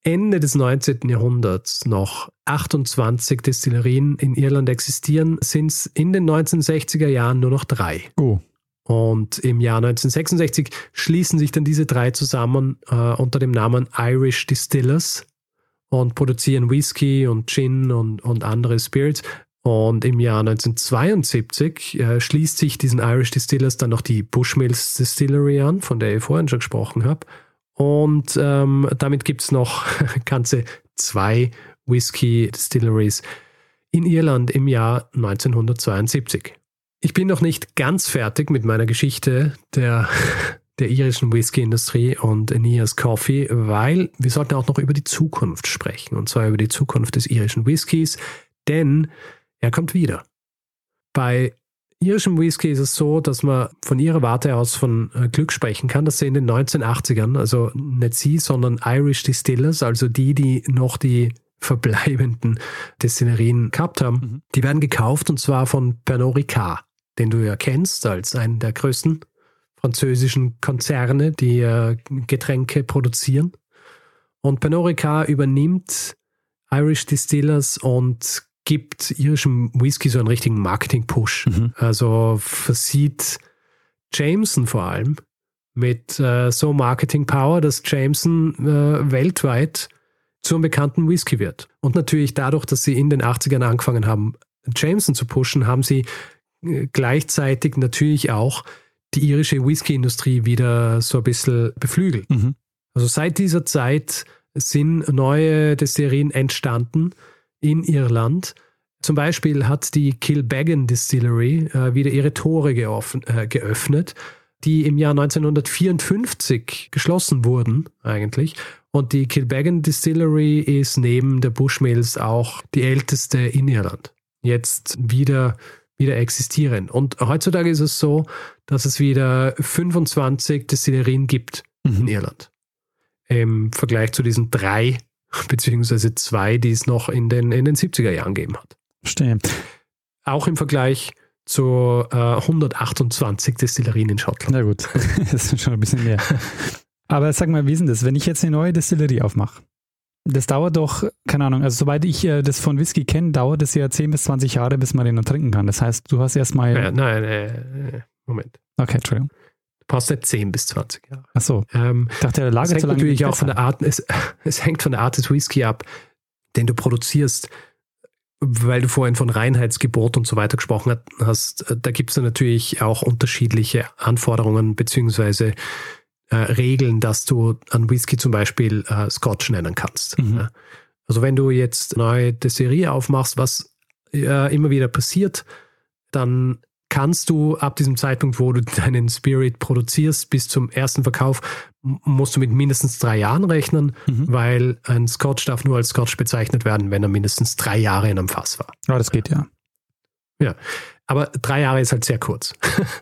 Ende des 19. Jahrhunderts noch 28 Destillerien in Irland existieren, sind es in den 1960er Jahren nur noch drei. Oh. Und im Jahr 1966 schließen sich dann diese drei zusammen äh, unter dem Namen Irish Distillers und produzieren Whisky und Gin und, und andere Spirits. Und im Jahr 1972 äh, schließt sich diesen Irish Distillers dann noch die Bushmills Distillery an, von der ich vorhin schon gesprochen habe. Und ähm, damit gibt es noch ganze zwei Whisky Distilleries in Irland im Jahr 1972. Ich bin noch nicht ganz fertig mit meiner Geschichte der, der irischen Whisky-Industrie und Aeneas Coffee, weil wir sollten auch noch über die Zukunft sprechen, und zwar über die Zukunft des irischen Whiskys, denn er kommt wieder. Bei irischem Whisky ist es so, dass man von ihrer Warte aus von äh, Glück sprechen kann, dass sie in den 1980ern, also nicht sie, sondern Irish Distillers, also die, die noch die verbleibenden Destillerien gehabt haben, mhm. die werden gekauft und zwar von Pernod Ricard, den du ja kennst als einen der größten französischen Konzerne, die äh, Getränke produzieren. Und Pernod Ricard übernimmt Irish Distillers und gibt irischem Whisky so einen richtigen Marketing-Push. Mhm. Also versieht Jameson vor allem mit äh, so Marketing-Power, dass Jameson äh, weltweit zum bekannten Whisky wird. Und natürlich dadurch, dass sie in den 80ern angefangen haben, Jameson zu pushen, haben sie äh, gleichzeitig natürlich auch die irische Whisky-Industrie wieder so ein bisschen beflügelt. Mhm. Also seit dieser Zeit sind neue Destillerien entstanden, in Irland. Zum Beispiel hat die Kilbeggan Distillery äh, wieder ihre Tore äh, geöffnet, die im Jahr 1954 geschlossen wurden eigentlich. Und die Kilbeggan Distillery ist neben der Bushmills auch die älteste in Irland. Jetzt wieder, wieder existieren. Und heutzutage ist es so, dass es wieder 25 Destillerien gibt mhm. in Irland. Im Vergleich zu diesen drei beziehungsweise zwei, die es noch in den, in den 70er Jahren gegeben hat. Verstehe. Auch im Vergleich zu äh, 128 Destillerien in Schottland. Na gut, das ist schon ein bisschen mehr. Aber sag mal, wie ist denn das, wenn ich jetzt eine neue Destillerie aufmache? Das dauert doch, keine Ahnung, also soweit ich äh, das von Whisky kenne, dauert es ja 10 bis 20 Jahre, bis man den noch trinken kann. Das heißt, du hast erstmal. Ja, nein, äh, Moment. Okay, Entschuldigung brauchst nicht 10 bis 20 Jahre. Ach so. Ähm, ich dachte, der Lager es hängt natürlich auch von der Art, es, es hängt von der Art des Whisky ab, den du produzierst. Weil du vorhin von Reinheitsgebot und so weiter gesprochen hast, da gibt es natürlich auch unterschiedliche Anforderungen beziehungsweise äh, Regeln, dass du an Whisky zum Beispiel äh, Scotch nennen kannst. Mhm. Ja. Also wenn du jetzt eine neue Desserie aufmachst, was äh, immer wieder passiert, dann kannst du ab diesem Zeitpunkt, wo du deinen Spirit produzierst, bis zum ersten Verkauf, musst du mit mindestens drei Jahren rechnen, mhm. weil ein Scotch darf nur als Scotch bezeichnet werden, wenn er mindestens drei Jahre in einem Fass war. Ja, das geht ja. Ja, aber drei Jahre ist halt sehr kurz.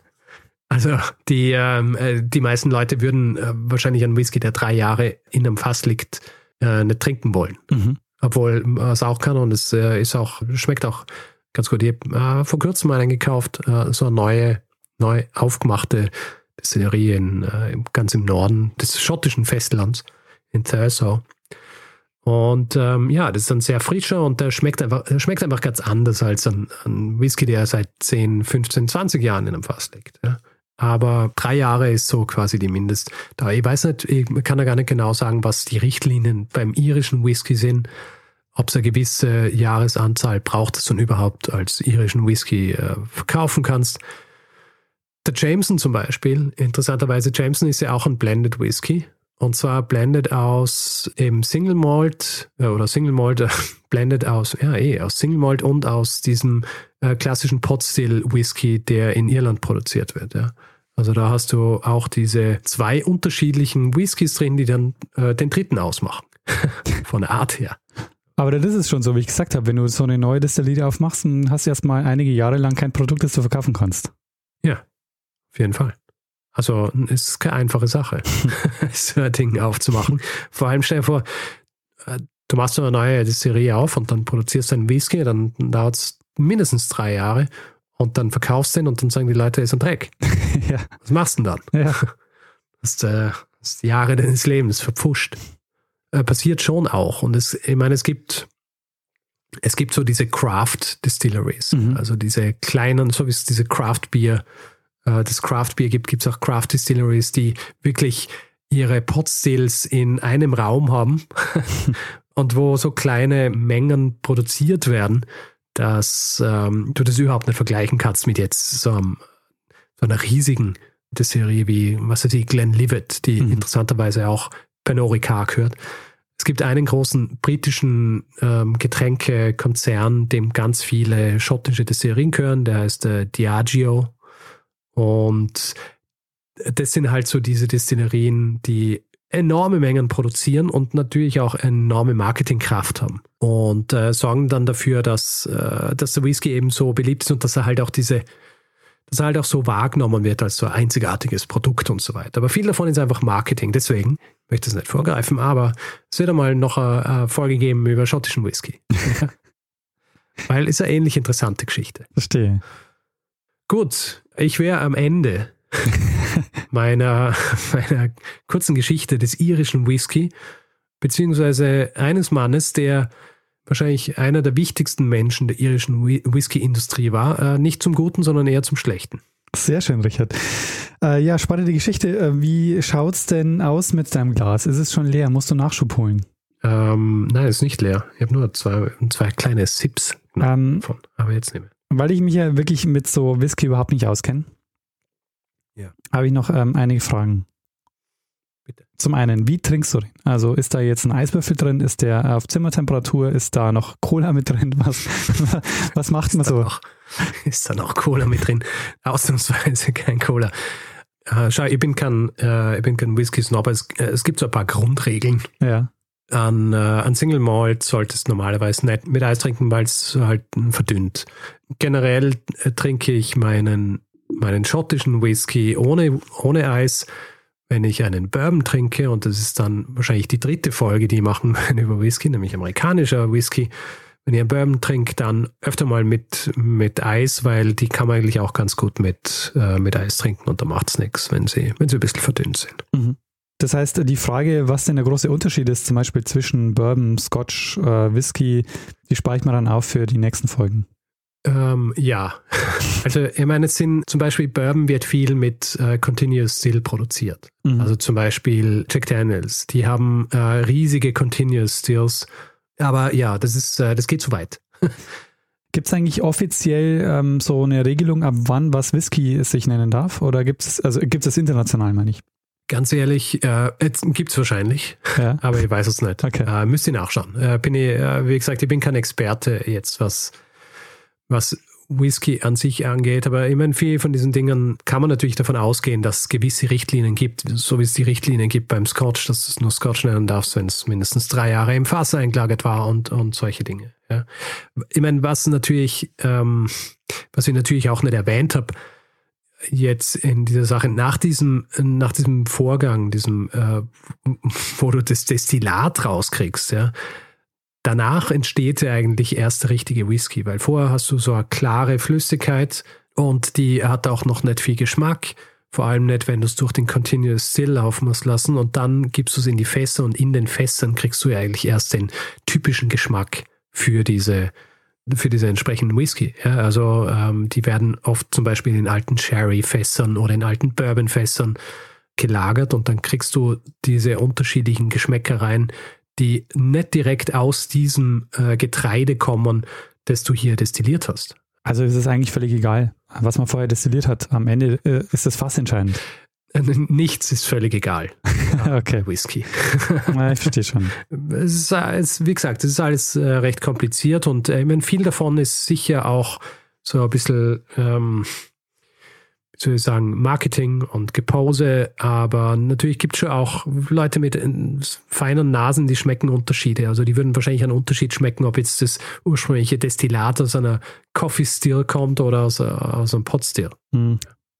also die, ähm, äh, die meisten Leute würden äh, wahrscheinlich einen Whisky, der drei Jahre in einem Fass liegt, äh, nicht trinken wollen. Mhm. Obwohl es auch kann und es äh, ist auch, schmeckt auch ganz gut. Ich habe äh, vor kurzem einen gekauft, äh, so eine neue, neu aufgemachte Destillerie in, äh, ganz im Norden des schottischen Festlands, in Thurso. Und ähm, ja, das ist dann sehr frischer und der schmeckt einfach, der schmeckt einfach ganz anders als ein, ein Whisky, der seit 10, 15, 20 Jahren in einem Fass liegt. Ja. Aber drei Jahre ist so quasi die Mindest. Ich weiß nicht, ich kann da gar nicht genau sagen, was die Richtlinien beim irischen Whisky sind ob es eine gewisse Jahresanzahl braucht, dass du ihn überhaupt als irischen Whisky äh, verkaufen kannst. Der Jameson zum Beispiel, interessanterweise, Jameson ist ja auch ein Blended Whisky. Und zwar blended aus eben Single Malt äh, oder Single Malt, äh, blended aus, ja eh, aus Single Malt und aus diesem äh, klassischen Pot Whisky, der in Irland produziert wird. Ja. Also da hast du auch diese zwei unterschiedlichen Whiskys drin, die dann äh, den dritten ausmachen. Von der Art her. Aber das ist schon so, wie ich gesagt habe, wenn du so eine neue Destillerie aufmachst, dann hast du erstmal einige Jahre lang kein Produkt, das du verkaufen kannst. Ja, auf jeden Fall. Also es ist keine einfache Sache, so ein Ding aufzumachen. Vor allem stell dir vor, äh, du machst eine neue Destillerie auf und dann produzierst du einen Whisky, dann dauert es mindestens drei Jahre und dann verkaufst du den und dann sagen die Leute, ist ein Dreck. ja. Was machst du denn dann? Ja. Das, ist, äh, Jahre deines Lebens verpfuscht äh, passiert schon auch. Und es, ich meine, es gibt, es gibt so diese Craft Distilleries, mhm. also diese kleinen, so wie es diese Craft Beer, äh, das Craft Beer gibt, gibt es auch Craft Distilleries, die wirklich ihre Pot Stills in einem Raum haben und wo so kleine Mengen produziert werden, dass ähm, du das überhaupt nicht vergleichen kannst mit jetzt so, einem, so einer riesigen Distillerie wie, was ist die, Glenlivet, die mhm. interessanterweise auch Pernod Ricard gehört. Es gibt einen großen britischen ähm, Getränkekonzern, dem ganz viele schottische Destillerien gehören, der heißt äh, Diageo. Und das sind halt so diese Destillerien, die enorme Mengen produzieren und natürlich auch enorme Marketingkraft haben. Und äh, sorgen dann dafür, dass, äh, dass der Whisky eben so beliebt ist und dass er halt auch diese, dass er halt auch so wahrgenommen wird als so ein einzigartiges Produkt und so weiter. Aber viel davon ist einfach Marketing. Deswegen möchte es nicht vorgreifen, aber es wird einmal noch eine Folge geben über schottischen Whisky. Weil es eine ähnlich interessante Geschichte. Verstehe. Gut, ich wäre am Ende meiner, meiner kurzen Geschichte des irischen Whisky, beziehungsweise eines Mannes, der wahrscheinlich einer der wichtigsten Menschen der irischen Whisky-Industrie war. Äh, nicht zum Guten, sondern eher zum Schlechten. Sehr schön, Richard. Äh, ja, spannende Geschichte. Äh, wie schaut es denn aus mit deinem Glas? Ist es schon leer? Musst du Nachschub holen? Ähm, nein, es ist nicht leer. Ich habe nur zwei, zwei kleine Sips ähm, davon, aber jetzt mehr. Weil ich mich ja wirklich mit so Whisky überhaupt nicht auskenne, ja. habe ich noch ähm, einige Fragen. Zum einen, wie trinkst du den? Also ist da jetzt ein Eiswürfel drin? Ist der auf Zimmertemperatur? Ist da noch Cola mit drin? Was, was macht man so? Noch, ist da noch Cola mit drin? Ausnahmsweise kein Cola. Äh, schau, ich bin kein, äh, ich bin kein Whisky-Snob. Es, äh, es gibt so ein paar Grundregeln. Ja. An, äh, an Single Malt solltest du normalerweise nicht mit Eis trinken, weil es halt verdünnt. Generell äh, trinke ich meinen, meinen schottischen Whisky ohne, ohne Eis wenn ich einen Bourbon trinke, und das ist dann wahrscheinlich die dritte Folge, die machen wir über Whisky, nämlich amerikanischer Whisky, wenn ich einen Bourbon trinke, dann öfter mal mit, mit Eis, weil die kann man eigentlich auch ganz gut mit, äh, mit Eis trinken und da macht es nichts, wenn sie, wenn sie ein bisschen verdünnt sind. Mhm. Das heißt, die Frage, was denn der große Unterschied ist, zum Beispiel zwischen Bourbon, Scotch, äh, Whisky, die spare ich mir dann auf für die nächsten Folgen. Ähm, ja, also ich meine, es sind zum Beispiel Bourbon wird viel mit äh, Continuous Still produziert. Mhm. Also zum Beispiel Jack Daniels, die haben äh, riesige Continuous Stills. Aber ja, das ist, äh, das geht zu weit. Gibt es eigentlich offiziell ähm, so eine Regelung, ab wann was Whisky sich nennen darf? Oder gibt es, also gibt es international, meine ich? Ganz ehrlich, äh, gibt es wahrscheinlich, ja. aber ich weiß es nicht. Okay. Äh, müsst ihr nachschauen. Äh, bin ich, äh, wie gesagt, ich bin kein Experte jetzt, was was Whisky an sich angeht. Aber ich meine, viel von diesen Dingen kann man natürlich davon ausgehen, dass es gewisse Richtlinien gibt, so wie es die Richtlinien gibt beim Scotch, dass es nur Scotch nennen darfst, wenn es mindestens drei Jahre im Fass eingelagert war und, und solche Dinge. Ja. Ich meine, was natürlich, ähm, was ich natürlich auch nicht erwähnt habe, jetzt in dieser Sache, nach diesem, nach diesem Vorgang, diesem, äh, wo du das Destillat rauskriegst, ja, danach entsteht ja eigentlich erst der richtige Whisky, weil vorher hast du so eine klare Flüssigkeit und die hat auch noch nicht viel Geschmack. Vor allem nicht, wenn du es durch den Continuous Still laufen musst lassen und dann gibst du es in die Fässer und in den Fässern kriegst du ja eigentlich erst den typischen Geschmack für diese, für diese entsprechenden Whisky. Ja, also ähm, die werden oft zum Beispiel in alten Sherry-Fässern oder in alten Bourbon-Fässern gelagert und dann kriegst du diese unterschiedlichen Geschmäckereien die nicht direkt aus diesem äh, Getreide kommen, das du hier destilliert hast. Also ist es eigentlich völlig egal, was man vorher destilliert hat. Am Ende äh, ist das fast entscheidend. Äh, nichts ist völlig egal. okay. Whisky. ja, ich verstehe schon. Es ist, es, wie gesagt, es ist alles äh, recht kompliziert und äh, ich meine, viel davon ist sicher auch so ein bisschen ähm, soll ich sagen, Marketing und Gepose, aber natürlich gibt es schon auch Leute mit äh, feinen Nasen, die schmecken Unterschiede. Also die würden wahrscheinlich einen Unterschied schmecken, ob jetzt das ursprüngliche Destillat aus einer Coffee Still kommt oder aus, aus einem Pot Still. Hm,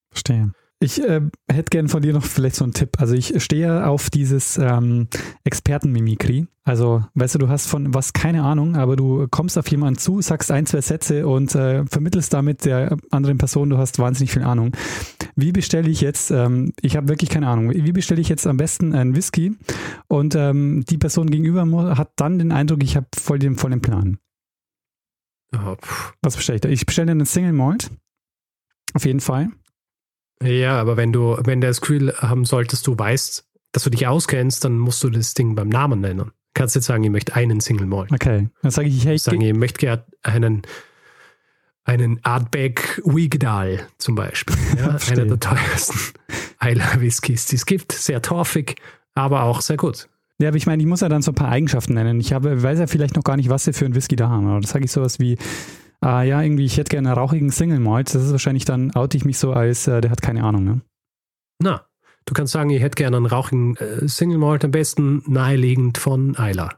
verstehe. Ich äh, hätte gern von dir noch vielleicht so einen Tipp. Also ich stehe auf dieses ähm, Expertenmimikry. Also, weißt du, du hast von was keine Ahnung, aber du kommst auf jemanden zu, sagst ein, zwei Sätze und äh, vermittelst damit der anderen Person, du hast wahnsinnig viel Ahnung. Wie bestelle ich jetzt, ähm, ich habe wirklich keine Ahnung, wie bestelle ich jetzt am besten einen Whisky und ähm, die Person gegenüber hat dann den Eindruck, ich habe voll den vollen Plan. Oh, was bestelle ich da? Ich bestelle einen Single Malt. Auf jeden Fall. Ja, aber wenn du, wenn der das Gefühl haben solltest, du weißt, dass du dich auskennst, dann musst du das Ding beim Namen nennen. Kannst jetzt sagen, ich möchte einen Single Malt. Okay, dann sage ich, hey, ich sagen, ich möchte gerne einen, einen Artback Wigdal zum Beispiel. Ja, einer der teuersten Eiler Whiskys, die es gibt. Sehr torfig, aber auch sehr gut. Ja, aber ich meine, ich muss ja dann so ein paar Eigenschaften nennen. Ich habe, weiß ja vielleicht noch gar nicht, was sie für ein Whisky da haben. Oder sage ich sowas wie, ah ja, irgendwie, ich hätte gerne einen rauchigen Single Malt. Das ist wahrscheinlich dann, oute ich mich so als, äh, der hat keine Ahnung, ne? Na, du kannst sagen, ich hätte gerne einen rauchigen äh, Single Malt, am besten naheliegend von Eiler.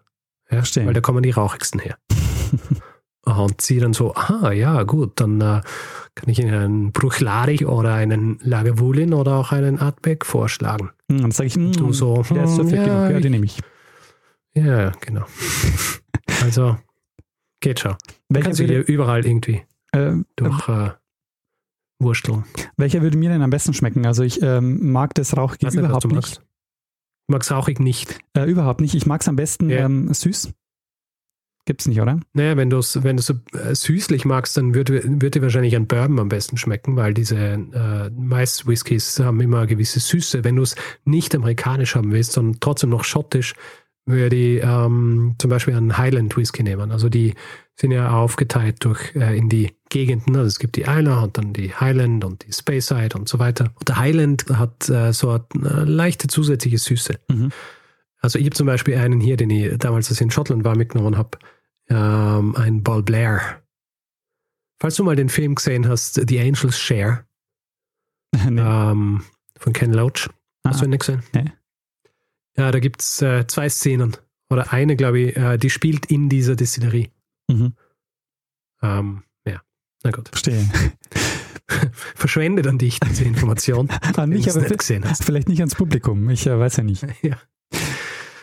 Ja, Verstehe. Weil da kommen die rauchigsten her. Und sie dann so, aha, ja, gut, dann äh, kann ich Ihnen einen Bruchlari oder einen Lagavulin oder auch einen Artback vorschlagen. Hm, Dann sage ich, hm, Du so, der ist so hm, ja, genug, ja, den nehme ich. Ja, genau. also, geht schon. Welcher Kannst du dir würde, überall irgendwie äh, durch äh, wursteln. welcher würde mir denn am besten schmecken? Also ich ähm, mag das Rauchige Weiß überhaupt nicht. magst. Du magst rauchig nicht. Äh, überhaupt nicht. Ich mag es am besten Ja. ähm, süß. Gibt's nicht, oder? Naja, wenn du es wenn du's so äh, süßlich magst, dann würde würd dir wahrscheinlich ein Bourbon am besten schmecken, weil diese äh, meist Whiskys haben immer eine gewisse Süße. Wenn du es nicht amerikanisch haben willst, sondern trotzdem noch schottisch, würde ich ähm, zum Beispiel einen Highland Whisky nehmen. Also die sind ja aufgeteilt durch äh, in die Gegenden. Also es gibt die Isla und dann die Highland und die Speyside und so weiter. Und der Highland hat äh, so eine leichte zusätzliche Süße. Mhm. Also ich habe zum Beispiel einen hier, den ich damals, als ich in Schottland war, mitgenommen habe. Ähm, ein Ball Blair. Falls du mal den Film gesehen hast, The Angel's Share nee. ähm, von Ken Loach. Hast Ah, du ihn nicht gesehen? Nee. Ja, da gibt es äh, zwei Szenen. Oder eine, glaube ich, äh, die spielt in dieser Distillerie. mhm. Ähm, ja, na gut. Verstehe. Verschwende dann dich diese Information, An mich, aber nicht gesehen hast. vielleicht nicht ans Publikum. Ich äh, weiß ja nicht. Ja.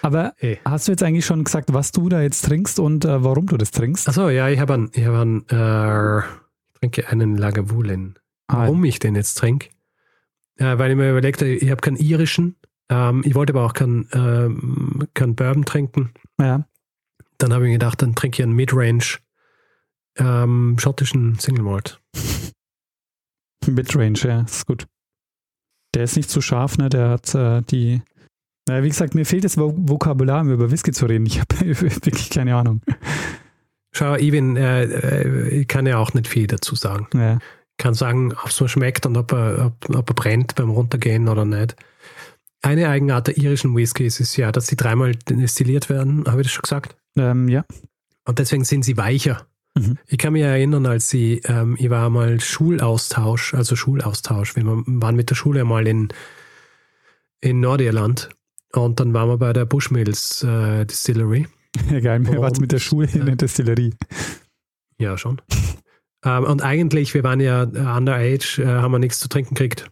Aber Hey. hast du jetzt eigentlich schon gesagt, was du da jetzt trinkst und äh, warum du das trinkst? Achso, ja, ich habe einen, ich habe einen, äh, ich trinke einen Lagavulin. Ah, warum ich den jetzt trinke. Weil ich mir überlegt habe, ich habe keinen irischen. Ähm, ich wollte aber auch keinen ähm, keinen Bourbon trinken. Ja. Dann habe ich mir gedacht, dann trinke ich einen Midrange ähm, schottischen Single Malt. Midrange, ja, ist gut. Der ist nicht zu scharf, ne? Der hat äh, die. Na, wie gesagt, mir fehlt das Vo- Vokabular, um über Whisky zu reden. Ich habe wirklich keine Ahnung. Schau, ich, bin, äh, äh, ich kann ja auch nicht viel dazu sagen. Ja. Ich kann sagen, ob es mir schmeckt und ob er, ob, ob er brennt beim Runtergehen oder nicht. Eine Eigenart der irischen Whiskys ist ja, dass sie dreimal destilliert werden. Habe ich das schon gesagt? Ähm, ja. Und deswegen sind sie weicher. Mhm. Ich kann mich erinnern, als sie, ähm, ich war mal Schulaustausch, also Schulaustausch. Wir waren mit der Schule mal in, in Nordirland und dann waren wir bei der Bushmills äh, Distillery. ja geil. Mir war Und, mit der Schule in der Destillerie. Ja, schon. ähm, und eigentlich, wir waren ja äh, underage, äh, haben wir nichts zu trinken gekriegt.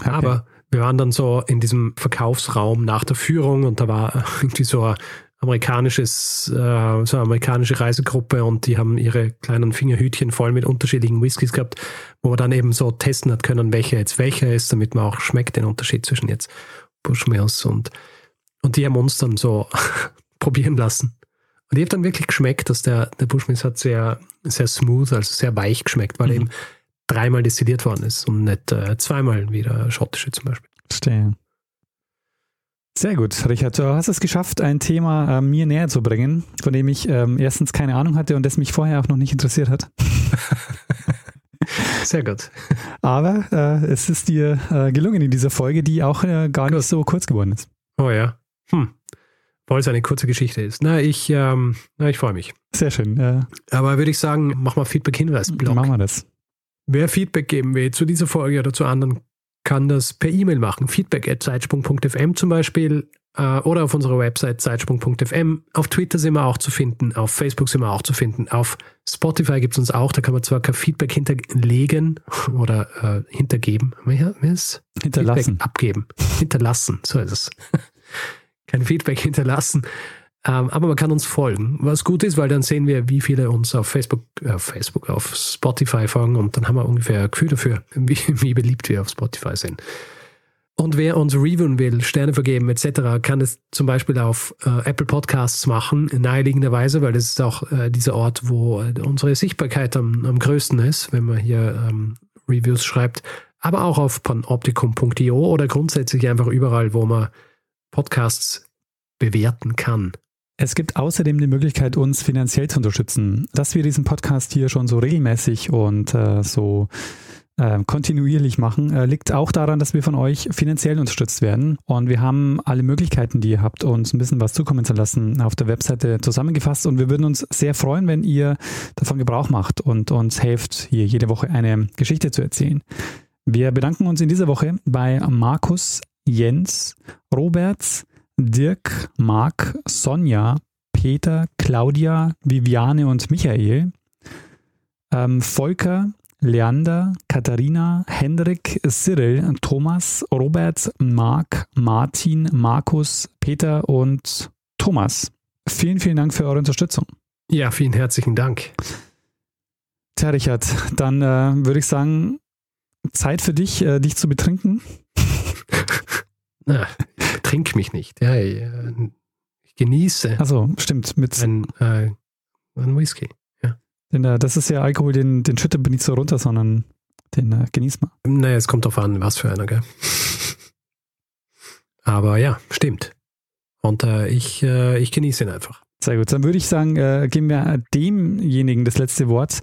Okay. Aber wir waren dann so in diesem Verkaufsraum nach der Führung und da war irgendwie so ein amerikanisches, äh, so eine amerikanische Reisegruppe und die haben ihre kleinen Fingerhütchen voll mit unterschiedlichen Whiskys gehabt, wo man dann eben so testen hat können, welcher jetzt welcher ist, damit man auch schmeckt den Unterschied zwischen jetzt Bushmills und und die haben uns dann so probieren lassen. Und ich habe dann wirklich geschmeckt, dass der, der Bushmills hat sehr, sehr smooth, also sehr weich geschmeckt, weil Mhm. eben dreimal destilliert worden ist und nicht äh, zweimal wie der schottische zum Beispiel. Verstehe. Sehr gut, Richard. Du hast es geschafft, ein Thema äh, mir näher zu bringen, von dem ich ähm, erstens keine Ahnung hatte und das mich vorher auch noch nicht interessiert hat. Sehr gut. Aber äh, es ist dir äh, gelungen in dieser Folge, die auch äh, gar Gut. nicht so kurz geworden ist. Oh ja. Hm. Weil es eine kurze Geschichte ist. Na, ich, ähm, na, ich freue mich. Sehr schön. Äh, Aber würde ich sagen, mach mal Feedback-Hinweis-Blog. machen wir das. Wer Feedback geben will zu dieser Folge oder zu anderen, kann das per E-Mail machen. Feedback at zeitsprung.fm zum Beispiel äh, oder auf unserer Website zeitsprung.fm. Auf Twitter sind wir auch zu finden, auf Facebook sind wir auch zu finden, auf Spotify gibt es uns auch, da kann man zwar kein Feedback hinterlegen oder äh, hintergeben. Wie wie ist Hinterlassen. Feedback abgeben. Hinterlassen, so ist es. Kein Feedback hinterlassen. Ähm, aber man kann uns folgen, was gut ist, weil dann sehen wir, wie viele uns auf Facebook, äh, Facebook, auf Spotify folgen und dann haben wir ungefähr ein Gefühl dafür, wie, wie beliebt wir auf Spotify sind. Und wer uns reviewen will, Sterne vergeben etc., kann es zum Beispiel auf äh, Apple Podcasts machen, naheliegenderweise, weil das ist auch äh, dieser Ort, wo äh, unsere Sichtbarkeit am, am größten ist, wenn man hier ähm, Reviews schreibt. Aber auch auf panoptikum.io oder grundsätzlich einfach überall, wo man Podcasts bewerten kann. Es gibt außerdem die Möglichkeit, uns finanziell zu unterstützen, dass wir diesen Podcast hier schon so regelmäßig und äh, so äh, kontinuierlich machen, äh, liegt auch daran, dass wir von euch finanziell unterstützt werden. Und wir haben alle Möglichkeiten, die ihr habt, uns ein bisschen was zukommen zu lassen, auf der Webseite zusammengefasst. Und wir würden uns sehr freuen, wenn ihr davon Gebrauch macht und uns helft, hier jede Woche eine Geschichte zu erzählen. Wir bedanken uns in dieser Woche bei Markus, Jens, Roberts, Dirk, Marc, Sonja, Peter, Claudia, Viviane und Michael, ähm, Volker, Leander, Katharina, Hendrik, Cyril, Thomas, Robert, Marc, Martin, Markus, Peter und Thomas. Vielen, vielen Dank für eure Unterstützung. Ja, vielen herzlichen Dank. Tja, Richard, dann äh, würde ich sagen, Zeit für dich, äh, dich zu betrinken. Na, trink mich nicht. Ja, ich, äh, ich genieße. Also stimmt, mit ein, äh, ein Whisky. Denn äh, das ist ja Alkohol, den, den schüttet man nicht so runter, sondern den äh, genießt man. Naja, es kommt darauf an, was für einer, gell? Aber ja, stimmt. Und äh, ich, äh, ich genieße ihn einfach. Sehr gut. Dann würde ich sagen, äh, geben wir demjenigen das letzte Wort,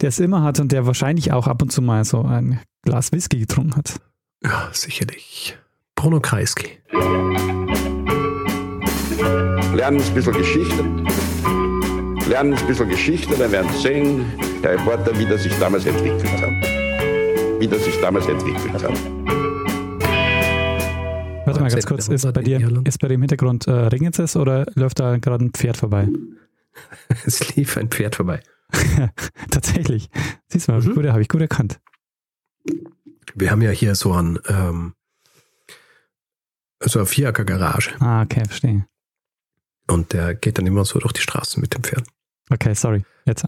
der es immer hat und der wahrscheinlich auch ab und zu mal so ein Glas Whisky getrunken hat. Ja, sicherlich. Bruno Kreisky. Lernen ein bisschen Geschichte lernen ein bisschen Geschichte, dann werden Sie sehen, der Reporter, wie das sich damals entwickelt hat. Wie das sich damals entwickelt hat. Warte mal ganz kurz, ist bei dir, ist bei dir im Hintergrund äh, regnet es oder läuft da gerade ein Pferd vorbei? es lief ein Pferd vorbei. Tatsächlich. Siehst du mal, mhm. habe ich gut erkannt. Wir haben ja hier so ein ähm, so eine Vierecker-Garage. Ah, okay, verstehe. Und der geht dann immer so durch die Straßen mit dem Pferd. Okay, sorry. Jetzt.